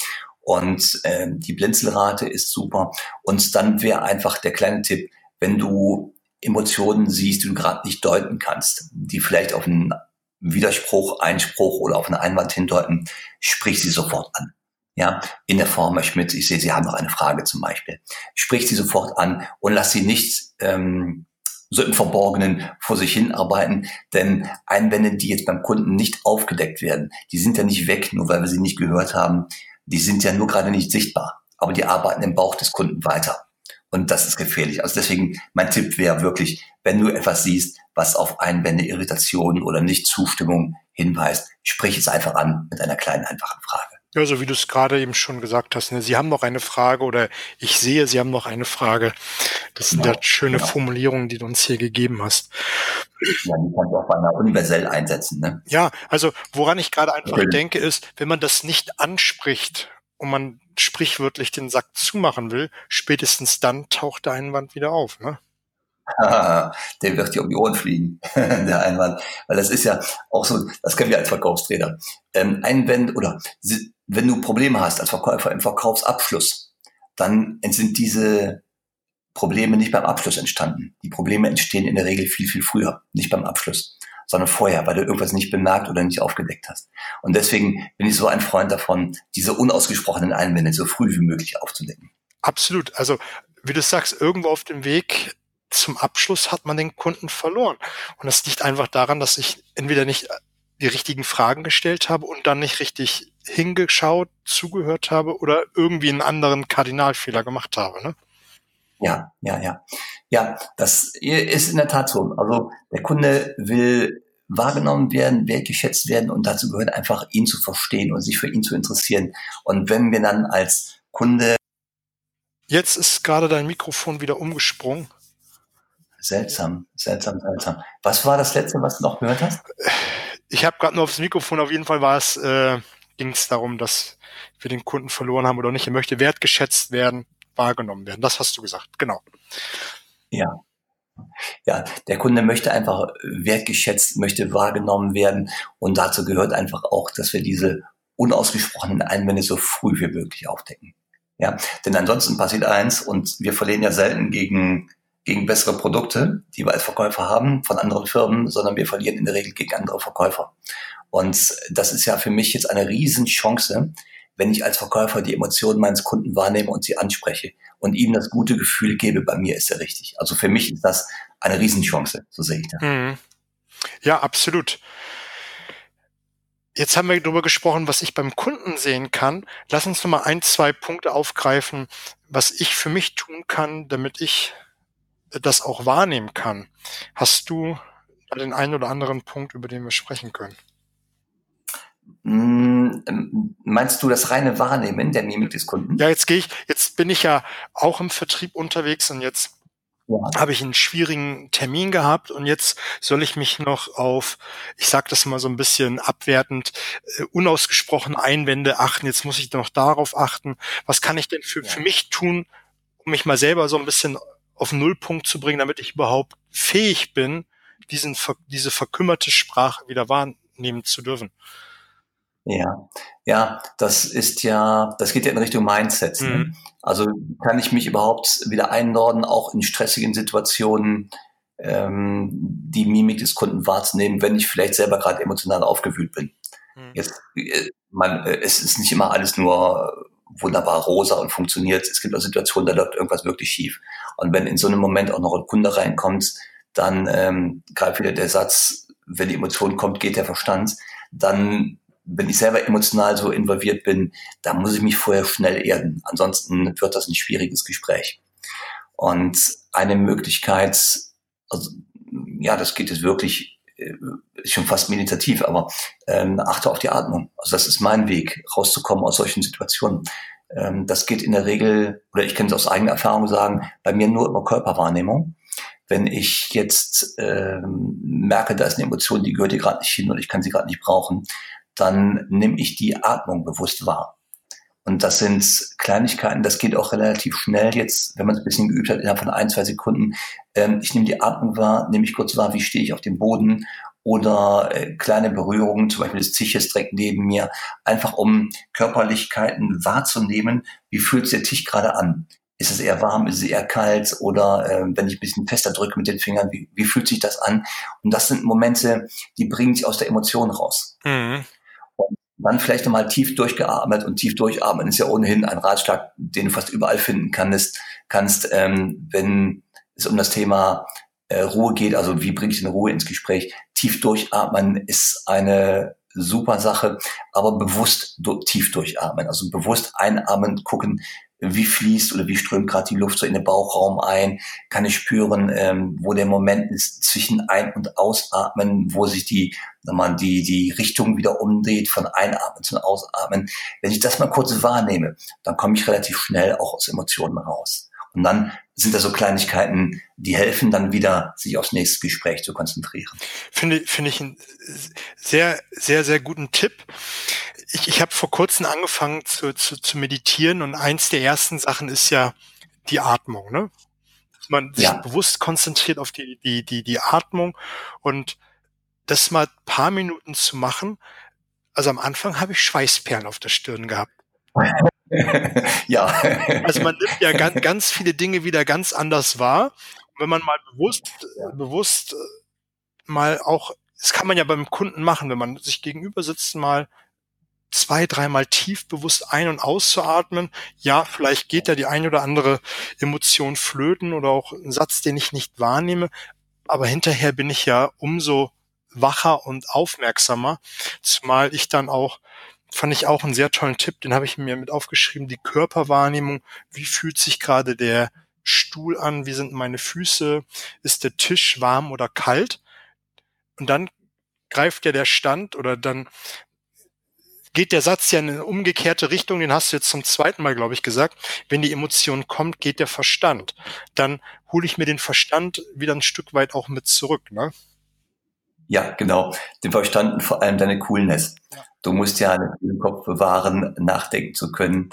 Und äh, die Blinzelrate ist super. Und dann wäre einfach der kleine Tipp, wenn du Emotionen siehst, die du gerade nicht deuten kannst, die vielleicht auf einen Widerspruch, Einspruch oder auf einen Einwand hindeuten, sprich sie sofort an. Ja, in der Form, Herr Schmidt, ich sehe, Sie haben noch eine Frage zum Beispiel. Sprich sie sofort an und lass sie nicht ähm, so im Verborgenen vor sich hin arbeiten, denn Einwände, die jetzt beim Kunden nicht aufgedeckt werden, die sind ja nicht weg, nur weil wir sie nicht gehört haben, die sind ja nur gerade nicht sichtbar, aber die arbeiten im Bauch des Kunden weiter. Und das ist gefährlich. Also deswegen, mein Tipp wäre wirklich, wenn du etwas siehst, was auf Einwände, Irritationen oder Nichtzustimmung hinweist, sprich es einfach an mit einer kleinen, einfachen Frage. Ja, so wie du es gerade eben schon gesagt hast, ne? Sie haben noch eine Frage oder ich sehe, Sie haben noch eine Frage. Das sind genau, ja schöne genau. Formulierungen, die du uns hier gegeben hast. Ja, die kannst du auch beinahe universell einsetzen. Ne? Ja, also woran ich gerade einfach okay. denke, ist, wenn man das nicht anspricht und man sprichwörtlich den Sack zumachen will, spätestens dann taucht der Einwand wieder auf. Ne? der wird dir um die Ohren fliegen, der Einwand. Weil das ist ja auch so, das kennen wir als Verkaufstrainer. Ähm, Einwände oder wenn du Probleme hast als Verkäufer im Verkaufsabschluss, dann sind diese Probleme nicht beim Abschluss entstanden. Die Probleme entstehen in der Regel viel, viel früher, nicht beim Abschluss, sondern vorher, weil du irgendwas nicht bemerkt oder nicht aufgedeckt hast. Und deswegen bin ich so ein Freund davon, diese unausgesprochenen Einwände so früh wie möglich aufzudecken. Absolut. Also, wie du sagst, irgendwo auf dem Weg zum Abschluss hat man den Kunden verloren. Und das liegt einfach daran, dass ich entweder nicht die richtigen Fragen gestellt habe und dann nicht richtig hingeschaut, zugehört habe oder irgendwie einen anderen Kardinalfehler gemacht habe. Ne? Ja, ja, ja. Ja, das ist in der Tat so. Also der Kunde will wahrgenommen werden, wertgeschätzt werden und dazu gehört einfach, ihn zu verstehen und sich für ihn zu interessieren. Und wenn wir dann als Kunde... Jetzt ist gerade dein Mikrofon wieder umgesprungen. Seltsam, seltsam, seltsam. Was war das letzte, was du noch gehört hast? Ich habe gerade nur aufs Mikrofon, auf jeden Fall war es, äh, ging es darum, dass wir den Kunden verloren haben oder nicht. Er möchte wertgeschätzt werden, wahrgenommen werden. Das hast du gesagt, genau. Ja. Ja, der Kunde möchte einfach wertgeschätzt, möchte wahrgenommen werden und dazu gehört einfach auch, dass wir diese unausgesprochenen Einwände so früh wie möglich aufdecken. Ja, denn ansonsten passiert eins und wir verlieren ja selten gegen gegen bessere Produkte, die wir als Verkäufer haben von anderen Firmen, sondern wir verlieren in der Regel gegen andere Verkäufer. Und das ist ja für mich jetzt eine Riesenchance, wenn ich als Verkäufer die Emotionen meines Kunden wahrnehme und sie anspreche und ihm das gute Gefühl gebe, bei mir ist er richtig. Also für mich ist das eine Riesenchance, so sehe ich das. Mhm. Ja, absolut. Jetzt haben wir darüber gesprochen, was ich beim Kunden sehen kann. Lass uns noch mal ein, zwei Punkte aufgreifen, was ich für mich tun kann, damit ich das auch wahrnehmen kann. Hast du den einen oder anderen Punkt, über den wir sprechen können? Hm, ähm, meinst du das reine Wahrnehmen der Mimik des Kunden? Ja, jetzt gehe ich, jetzt bin ich ja auch im Vertrieb unterwegs und jetzt ja. habe ich einen schwierigen Termin gehabt und jetzt soll ich mich noch auf, ich sage das mal so ein bisschen abwertend, äh, unausgesprochene Einwände achten. Jetzt muss ich noch darauf achten. Was kann ich denn für, ja. für mich tun, um mich mal selber so ein bisschen auf Nullpunkt zu bringen, damit ich überhaupt fähig bin, diesen, diese verkümmerte Sprache wieder wahrnehmen zu dürfen? Ja, ja, das ist ja, das geht ja in Richtung Mindset. Ne? Mhm. Also kann ich mich überhaupt wieder einordnen, auch in stressigen Situationen ähm, die Mimik des Kunden wahrzunehmen, wenn ich vielleicht selber gerade emotional aufgewühlt bin. Mhm. Jetzt, äh, man, äh, es ist nicht immer alles nur wunderbar rosa und funktioniert. Es gibt auch Situationen, da läuft irgendwas wirklich schief. Und wenn in so einem Moment auch noch ein Kunde reinkommt, dann ähm, greift wieder der Satz, wenn die Emotion kommt, geht der Verstand. Dann wenn ich selber emotional so involviert bin, da muss ich mich vorher schnell erden. Ansonsten wird das ein schwieriges Gespräch. Und eine Möglichkeit, also, ja, das geht jetzt wirklich äh, ist schon fast meditativ, aber ähm, achte auf die Atmung. Also das ist mein Weg, rauszukommen aus solchen Situationen. Ähm, das geht in der Regel, oder ich kann es aus eigener Erfahrung sagen, bei mir nur über Körperwahrnehmung. Wenn ich jetzt ähm, merke, da ist eine Emotion, die gehört hier gerade nicht hin und ich kann sie gerade nicht brauchen, dann nehme ich die Atmung bewusst wahr. Und das sind Kleinigkeiten, das geht auch relativ schnell jetzt, wenn man es ein bisschen geübt hat, innerhalb von ein, zwei Sekunden. Ähm, ich nehme die Atmung wahr, nehme ich kurz wahr, wie stehe ich auf dem Boden oder äh, kleine Berührungen, zum Beispiel des Tisches direkt neben mir, einfach um Körperlichkeiten wahrzunehmen, wie fühlt sich der Tisch gerade an? Ist es eher warm, ist es eher kalt oder äh, wenn ich ein bisschen fester drücke mit den Fingern, wie, wie fühlt sich das an? Und das sind Momente, die bringen sich aus der Emotion raus. Mhm dann vielleicht nochmal tief durchgeatmet und tief durchatmen. Ist ja ohnehin ein Ratschlag, den du fast überall finden kannst, kannst ähm, wenn es um das Thema äh, Ruhe geht, also wie bringe ich denn Ruhe ins Gespräch, tief durchatmen ist eine super Sache, aber bewusst tief durchatmen, also bewusst einatmen, gucken, wie fließt oder wie strömt gerade die Luft so in den Bauchraum ein, kann ich spüren, ähm, wo der Moment ist zwischen Ein- und Ausatmen, wo sich die, man, die, die Richtung wieder umdreht von Einatmen zu Ausatmen. Wenn ich das mal kurz wahrnehme, dann komme ich relativ schnell auch aus Emotionen raus. Und dann sind da so Kleinigkeiten, die helfen dann wieder, sich aufs nächste Gespräch zu konzentrieren. Finde, finde ich einen sehr, sehr, sehr guten Tipp ich, ich habe vor kurzem angefangen zu, zu, zu meditieren und eins der ersten Sachen ist ja die Atmung, ne? Dass man sich ja. bewusst konzentriert auf die, die, die, die Atmung und das mal paar Minuten zu machen. Also am Anfang habe ich Schweißperlen auf der Stirn gehabt. ja. Also man nimmt ja ganz, ganz viele Dinge wieder ganz anders wahr. Und wenn man mal bewusst, ja. bewusst äh, mal auch, das kann man ja beim Kunden machen, wenn man sich gegenüber sitzt, mal zwei, dreimal tief bewusst ein- und auszuatmen. Ja, vielleicht geht da die eine oder andere Emotion flöten oder auch ein Satz, den ich nicht wahrnehme. Aber hinterher bin ich ja umso wacher und aufmerksamer, zumal ich dann auch fand ich auch einen sehr tollen Tipp, den habe ich mir mit aufgeschrieben, die Körperwahrnehmung, wie fühlt sich gerade der Stuhl an, wie sind meine Füße, ist der Tisch warm oder kalt? Und dann greift ja der Stand oder dann geht der Satz ja in eine umgekehrte Richtung, den hast du jetzt zum zweiten Mal, glaube ich, gesagt. Wenn die Emotion kommt, geht der Verstand. Dann hole ich mir den Verstand wieder ein Stück weit auch mit zurück, ne? Ja, genau. Den Verstand und vor allem deine Coolness. Ja. Du musst ja einen Kopf bewahren, nachdenken zu können.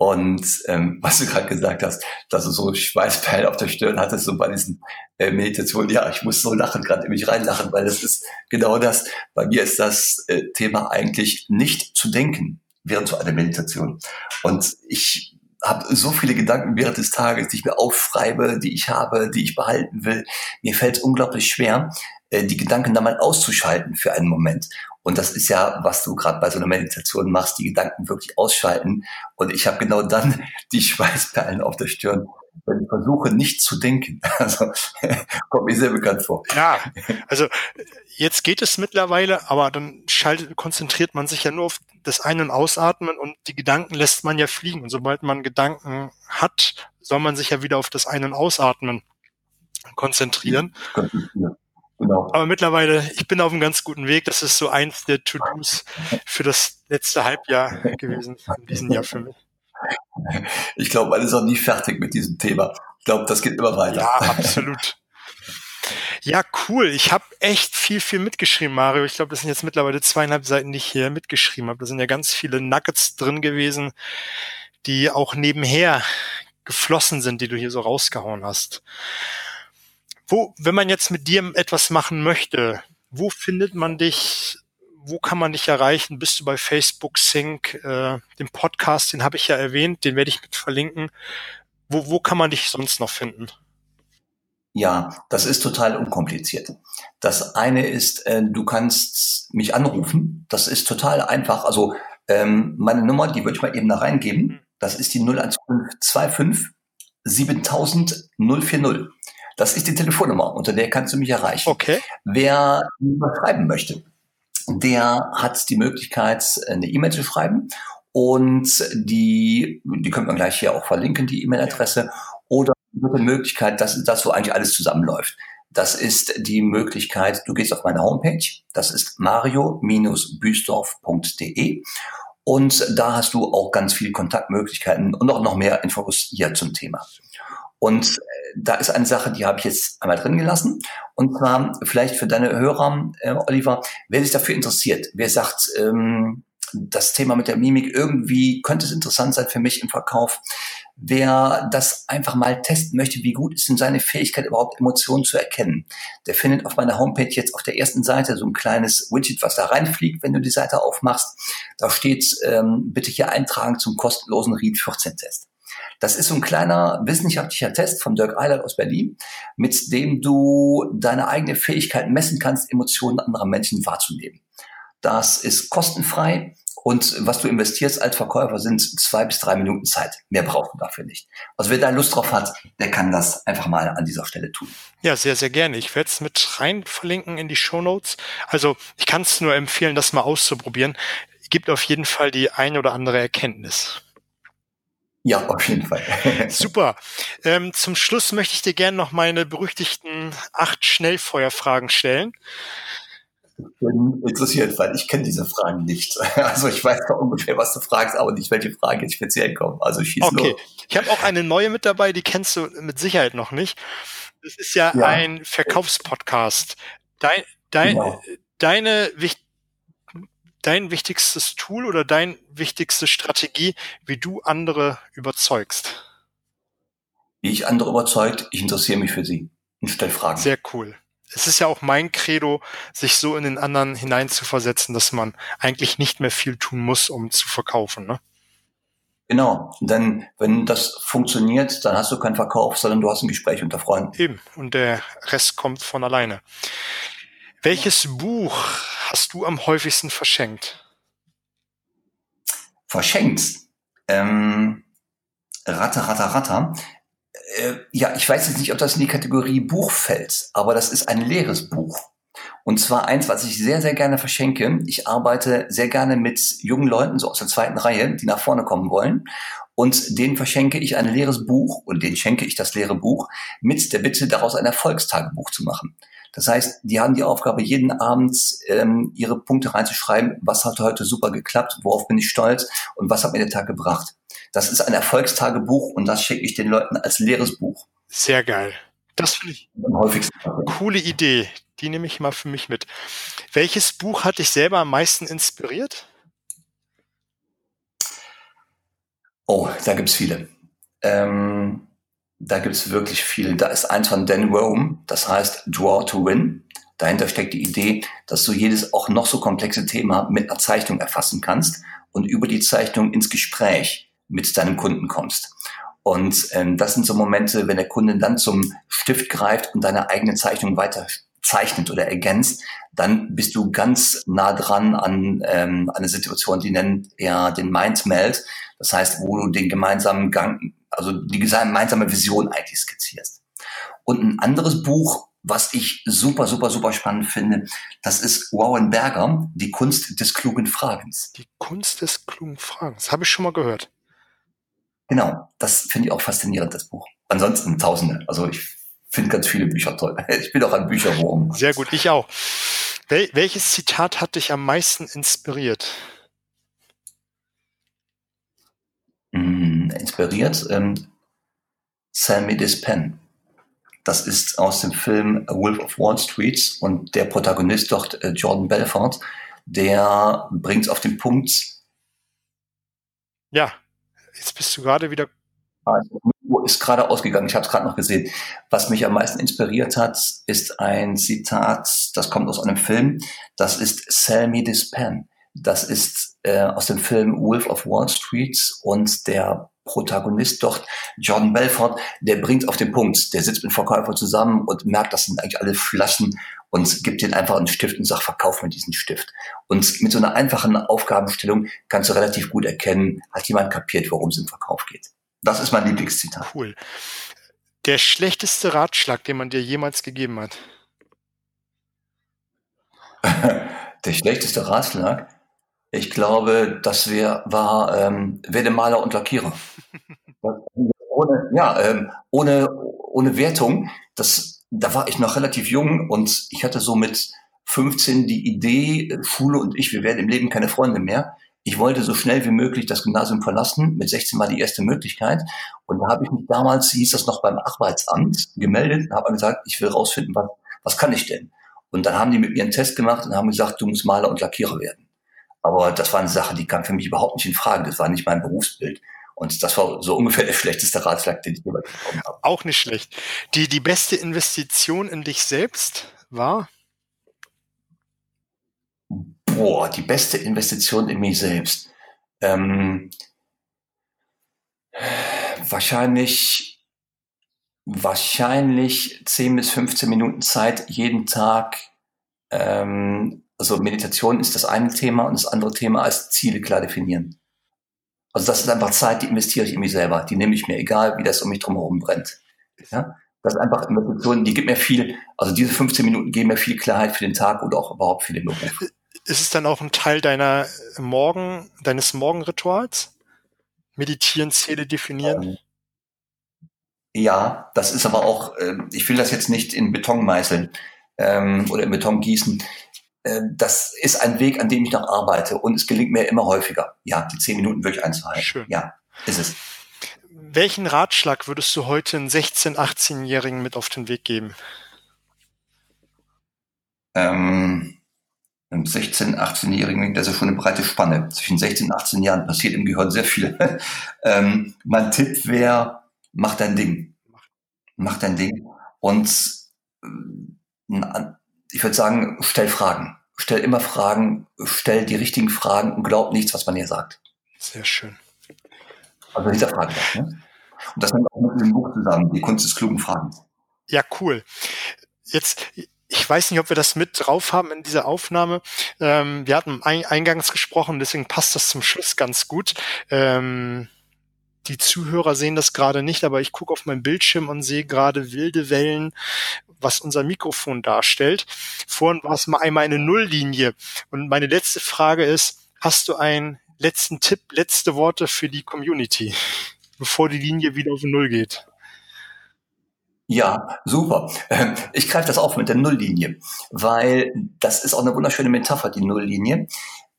Und ähm, was du gerade gesagt hast, dass du so Schweißperlen auf der Stirn hattest, so bei diesen äh, Meditationen, ja, ich muss so lachen, gerade in mich reinlachen, weil das ist genau das. Bei mir ist das äh, Thema eigentlich nicht zu denken während so einer Meditation. Und ich habe so viele Gedanken während des Tages, die ich mir aufschreibe, die ich habe, die ich behalten will. Mir fällt es unglaublich schwer, äh, die Gedanken da mal auszuschalten für einen Moment. Und das ist ja, was du gerade bei so einer Meditation machst, die Gedanken wirklich ausschalten. Und ich habe genau dann die Schweißperlen auf der Stirn, wenn ich versuche, nicht zu denken. Also kommt mir sehr bekannt vor. Ja, also jetzt geht es mittlerweile, aber dann schaltet, konzentriert man sich ja nur auf das Ein- und Ausatmen und die Gedanken lässt man ja fliegen. Und sobald man Gedanken hat, soll man sich ja wieder auf das Ein- und Ausatmen konzentrieren. Ja. Genau. Aber mittlerweile, ich bin auf einem ganz guten Weg. Das ist so eins der To-Dos für das letzte Halbjahr gewesen, in diesem Jahr für mich. Ich glaube, man ist auch nie fertig mit diesem Thema. Ich glaube, das geht immer weiter. Ja, absolut. Ja, cool. Ich habe echt viel, viel mitgeschrieben, Mario. Ich glaube, das sind jetzt mittlerweile zweieinhalb Seiten, die ich hier mitgeschrieben habe. Da sind ja ganz viele Nuggets drin gewesen, die auch nebenher geflossen sind, die du hier so rausgehauen hast. Wo, wenn man jetzt mit dir etwas machen möchte, wo findet man dich? Wo kann man dich erreichen? Bist du bei Facebook Sync? Äh, den Podcast, den habe ich ja erwähnt, den werde ich mit verlinken. Wo, wo kann man dich sonst noch finden? Ja, das ist total unkompliziert. Das eine ist, äh, du kannst mich anrufen. Das ist total einfach. Also ähm, meine Nummer, die würde ich mal eben da reingeben. Das ist die 01525 7000 040. Das ist die Telefonnummer, unter der kannst du mich erreichen. Okay. Wer schreiben möchte, der hat die Möglichkeit, eine E-Mail zu schreiben. Und die, die könnte man gleich hier auch verlinken, die E-Mail-Adresse. Oder die Möglichkeit, dass das, wo eigentlich alles zusammenläuft. Das ist die Möglichkeit, du gehst auf meine Homepage, das ist mario-büsdorf.de und da hast du auch ganz viele Kontaktmöglichkeiten und auch noch mehr Infos hier zum Thema. Und da ist eine Sache, die habe ich jetzt einmal drin gelassen. Und zwar vielleicht für deine Hörer, äh, Oliver, wer sich dafür interessiert, wer sagt, ähm, das Thema mit der Mimik irgendwie könnte es interessant sein für mich im Verkauf. Wer das einfach mal testen möchte, wie gut ist denn seine Fähigkeit überhaupt Emotionen zu erkennen, der findet auf meiner Homepage jetzt auf der ersten Seite so ein kleines Widget, was da reinfliegt, wenn du die Seite aufmachst. Da steht, ähm, bitte hier eintragen zum kostenlosen Read 14 Test. Das ist so ein kleiner wissenschaftlicher Test von Dirk Eilert aus Berlin, mit dem du deine eigene Fähigkeit messen kannst, Emotionen anderer Menschen wahrzunehmen. Das ist kostenfrei und was du investierst als Verkäufer sind zwei bis drei Minuten Zeit. Mehr brauchst du dafür nicht. Also wer da Lust drauf hat, der kann das einfach mal an dieser Stelle tun. Ja, sehr, sehr gerne. Ich werde es mit rein verlinken in die Show Notes. Also ich kann es nur empfehlen, das mal auszuprobieren. Gibt auf jeden Fall die eine oder andere Erkenntnis. Ja, auf jeden Fall. Super. Ähm, zum Schluss möchte ich dir gerne noch meine berüchtigten acht Schnellfeuerfragen stellen. Ich bin interessiert, weil ich kenne diese Fragen nicht. Also ich weiß doch ungefähr, was du fragst, aber nicht, welche Frage jetzt speziell kommt. Also schieß Okay, nur. ich habe auch eine neue mit dabei, die kennst du mit Sicherheit noch nicht. Das ist ja, ja. ein Verkaufspodcast. Dein, dein, genau. Deine wichtigsten dein wichtigstes Tool oder dein wichtigste Strategie, wie du andere überzeugst? Wie ich andere überzeugt, ich interessiere mich für sie und stelle Fragen. Sehr cool. Es ist ja auch mein Credo, sich so in den anderen hineinzuversetzen, dass man eigentlich nicht mehr viel tun muss, um zu verkaufen. Ne? Genau, denn wenn das funktioniert, dann hast du keinen Verkauf, sondern du hast ein Gespräch unter Freunden. Eben, und der Rest kommt von alleine. Welches Buch hast du am häufigsten verschenkt? Verschenkt? Ähm, ratter, ratter, ratter. Äh, ja, ich weiß jetzt nicht, ob das in die Kategorie Buch fällt, aber das ist ein leeres Buch. Und zwar eins, was ich sehr, sehr gerne verschenke. Ich arbeite sehr gerne mit jungen Leuten, so aus der zweiten Reihe, die nach vorne kommen wollen. Und denen verschenke ich ein leeres Buch und denen schenke ich das leere Buch mit der Bitte, daraus ein Erfolgstagebuch zu machen. Das heißt, die haben die Aufgabe, jeden Abend ähm, ihre Punkte reinzuschreiben, was hat heute super geklappt, worauf bin ich stolz und was hat mir der Tag gebracht. Das ist ein Erfolgstagebuch und das schicke ich den Leuten als leeres Buch. Sehr geil. Das finde ich eine coole Idee. Die nehme ich mal für mich mit. Welches Buch hat dich selber am meisten inspiriert? Oh, da gibt's viele. Ähm, da gibt's wirklich viele. Da ist eins von Dan Rome, das heißt Draw to Win. Dahinter steckt die Idee, dass du jedes auch noch so komplexe Thema mit einer Zeichnung erfassen kannst und über die Zeichnung ins Gespräch mit deinem Kunden kommst. Und ähm, das sind so Momente, wenn der Kunde dann zum Stift greift und deine eigene Zeichnung weiter zeichnet oder ergänzt, dann bist du ganz nah dran an ähm, eine Situation, die nennt er den Mindmeld. Das heißt, wo du den gemeinsamen Gang, also die gemeinsame Vision eigentlich skizzierst. Und ein anderes Buch, was ich super, super, super spannend finde, das ist Warren Berger, Die Kunst des klugen Fragens. Die Kunst des klugen Fragens, habe ich schon mal gehört. Genau, das finde ich auch faszinierend, das Buch. Ansonsten Tausende. Also ich finde ganz viele Bücher toll. Ich bin auch ein Bücherwurm. Sehr gut, ich auch. Wel welches Zitat hat dich am meisten inspiriert? Mm, inspiriert? Ähm, Sell me this pen. Das ist aus dem Film A Wolf of Wall Street und der Protagonist dort, äh, Jordan Belfort, der bringt es auf den Punkt. Ja, jetzt bist du gerade wieder. Also, ist gerade ausgegangen, ich habe es gerade noch gesehen. Was mich am meisten inspiriert hat, ist ein Zitat, das kommt aus einem Film, das ist Sell me this pen. Das ist äh, aus dem Film Wolf of Wall Street und der Protagonist dort, Jordan Belfort, der bringt auf den Punkt. Der sitzt mit Verkäufer zusammen und merkt, das sind eigentlich alle Flaschen und gibt ihnen einfach einen Stift und sagt, verkauf mir diesen Stift. Und mit so einer einfachen Aufgabenstellung kannst du relativ gut erkennen, hat jemand kapiert, worum es im Verkauf geht. Das ist mein Lieblingszitat. Cool. Der schlechteste Ratschlag, den man dir jemals gegeben hat? Der schlechteste Ratschlag? Ich glaube, das wär, war ähm, werde Maler und Lackierer. ohne, ja, ähm, ohne, ohne Wertung. Das, da war ich noch relativ jung und ich hatte so mit 15 die Idee, Schule und ich, wir werden im Leben keine Freunde mehr. Ich wollte so schnell wie möglich das Gymnasium verlassen, mit 16 war die erste Möglichkeit. Und da habe ich mich damals, hieß das noch beim Arbeitsamt, gemeldet und habe gesagt, ich will rausfinden, was, was kann ich denn? Und dann haben die mit mir einen Test gemacht und haben gesagt, du musst Maler und Lackierer werden. Aber das war eine Sache, die kam für mich überhaupt nicht in Frage. Das war nicht mein Berufsbild. Und das war so ungefähr der schlechteste Ratschlag, den ich jemals bekommen habe. Auch nicht schlecht. Die, die beste Investition in dich selbst war? Boah, die beste Investition in mich selbst. Ähm, wahrscheinlich, wahrscheinlich 10 bis 15 Minuten Zeit jeden Tag ähm, also Meditation ist das eine Thema und das andere Thema als Ziele klar definieren. Also das ist einfach Zeit, die investiere ich in mich selber. Die nehme ich mir, egal wie das um mich drumherum brennt. Ja? Das ist einfach Investition, die gibt mir viel, also diese 15 Minuten geben mir viel Klarheit für den Tag oder auch überhaupt für den Beruf. Ist es dann auch ein Teil deiner Morgen, deines Morgenrituals? Meditieren, Ziele definieren? Ähm, ja, das ist aber auch, äh, ich will das jetzt nicht in Beton meißeln ähm, oder in Beton gießen. Äh, das ist ein Weg, an dem ich noch arbeite und es gelingt mir immer häufiger. Ja, die zehn Minuten wirklich einzuhalten. Schön. Ja, ist es. Welchen Ratschlag würdest du heute einen 16-, 18-Jährigen mit auf den Weg geben? Ähm, einem 16-, 18-Jährigen, das ist schon eine breite Spanne. Zwischen 16 und 18 Jahren passiert im Gehirn sehr viel. ähm, mein Tipp wäre, mach dein Ding. Mach dein Ding. Und äh, ich würde sagen, stell Fragen. Stell immer Fragen, stell die richtigen Fragen und glaub nichts, was man dir sagt. Sehr schön. Also hinterfragen das. Ne? Und das hängt auch mit dem Buch zusammen, die Kunst des klugen Fragens. Ja, cool. Jetzt, ich weiß nicht, ob wir das mit drauf haben in dieser Aufnahme. Ähm, wir hatten eingangs gesprochen, deswegen passt das zum Schluss ganz gut. Ähm, die Zuhörer sehen das gerade nicht, aber ich gucke auf meinen Bildschirm und sehe gerade wilde Wellen was unser Mikrofon darstellt. Vorhin war es mal einmal eine Nulllinie. Und meine letzte Frage ist, hast du einen letzten Tipp, letzte Worte für die Community, bevor die Linie wieder auf Null geht? Ja, super. Ähm, ich greife das auf mit der Nulllinie, weil das ist auch eine wunderschöne Metapher, die Nulllinie.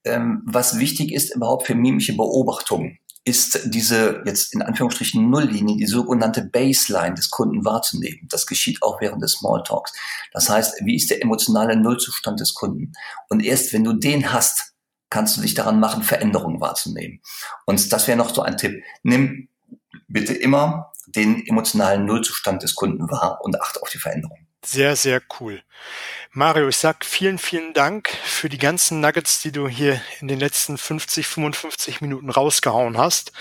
Ähm, was wichtig ist überhaupt für mimische Beobachtungen ist diese jetzt in Anführungsstrichen Nulllinie, die sogenannte Baseline des Kunden wahrzunehmen. Das geschieht auch während des Smalltalks. Das heißt, wie ist der emotionale Nullzustand des Kunden? Und erst wenn du den hast, kannst du dich daran machen, Veränderungen wahrzunehmen. Und das wäre noch so ein Tipp. Nimm bitte immer den emotionalen Nullzustand des Kunden wahr und achte auf die Veränderung. Sehr, sehr cool. Mario, ich sag vielen, vielen Dank für die ganzen Nuggets, die du hier in den letzten 50, 55 Minuten rausgehauen hast.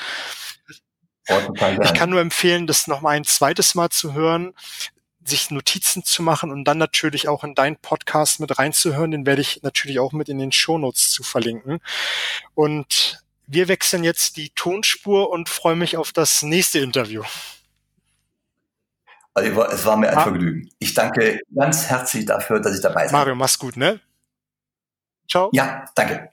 Ich kann nur empfehlen, das nochmal ein zweites Mal zu hören, sich Notizen zu machen und dann natürlich auch in deinen Podcast mit reinzuhören. Den werde ich natürlich auch mit in den Shownotes zu verlinken. Und wir wechseln jetzt die Tonspur und freue mich auf das nächste Interview. Also es war mir ein. Vergnügen. Ich danke ganz herzlich dafür, dass ich dabei bin. Mario, mach's gut, ne? Ciao. Ja, danke.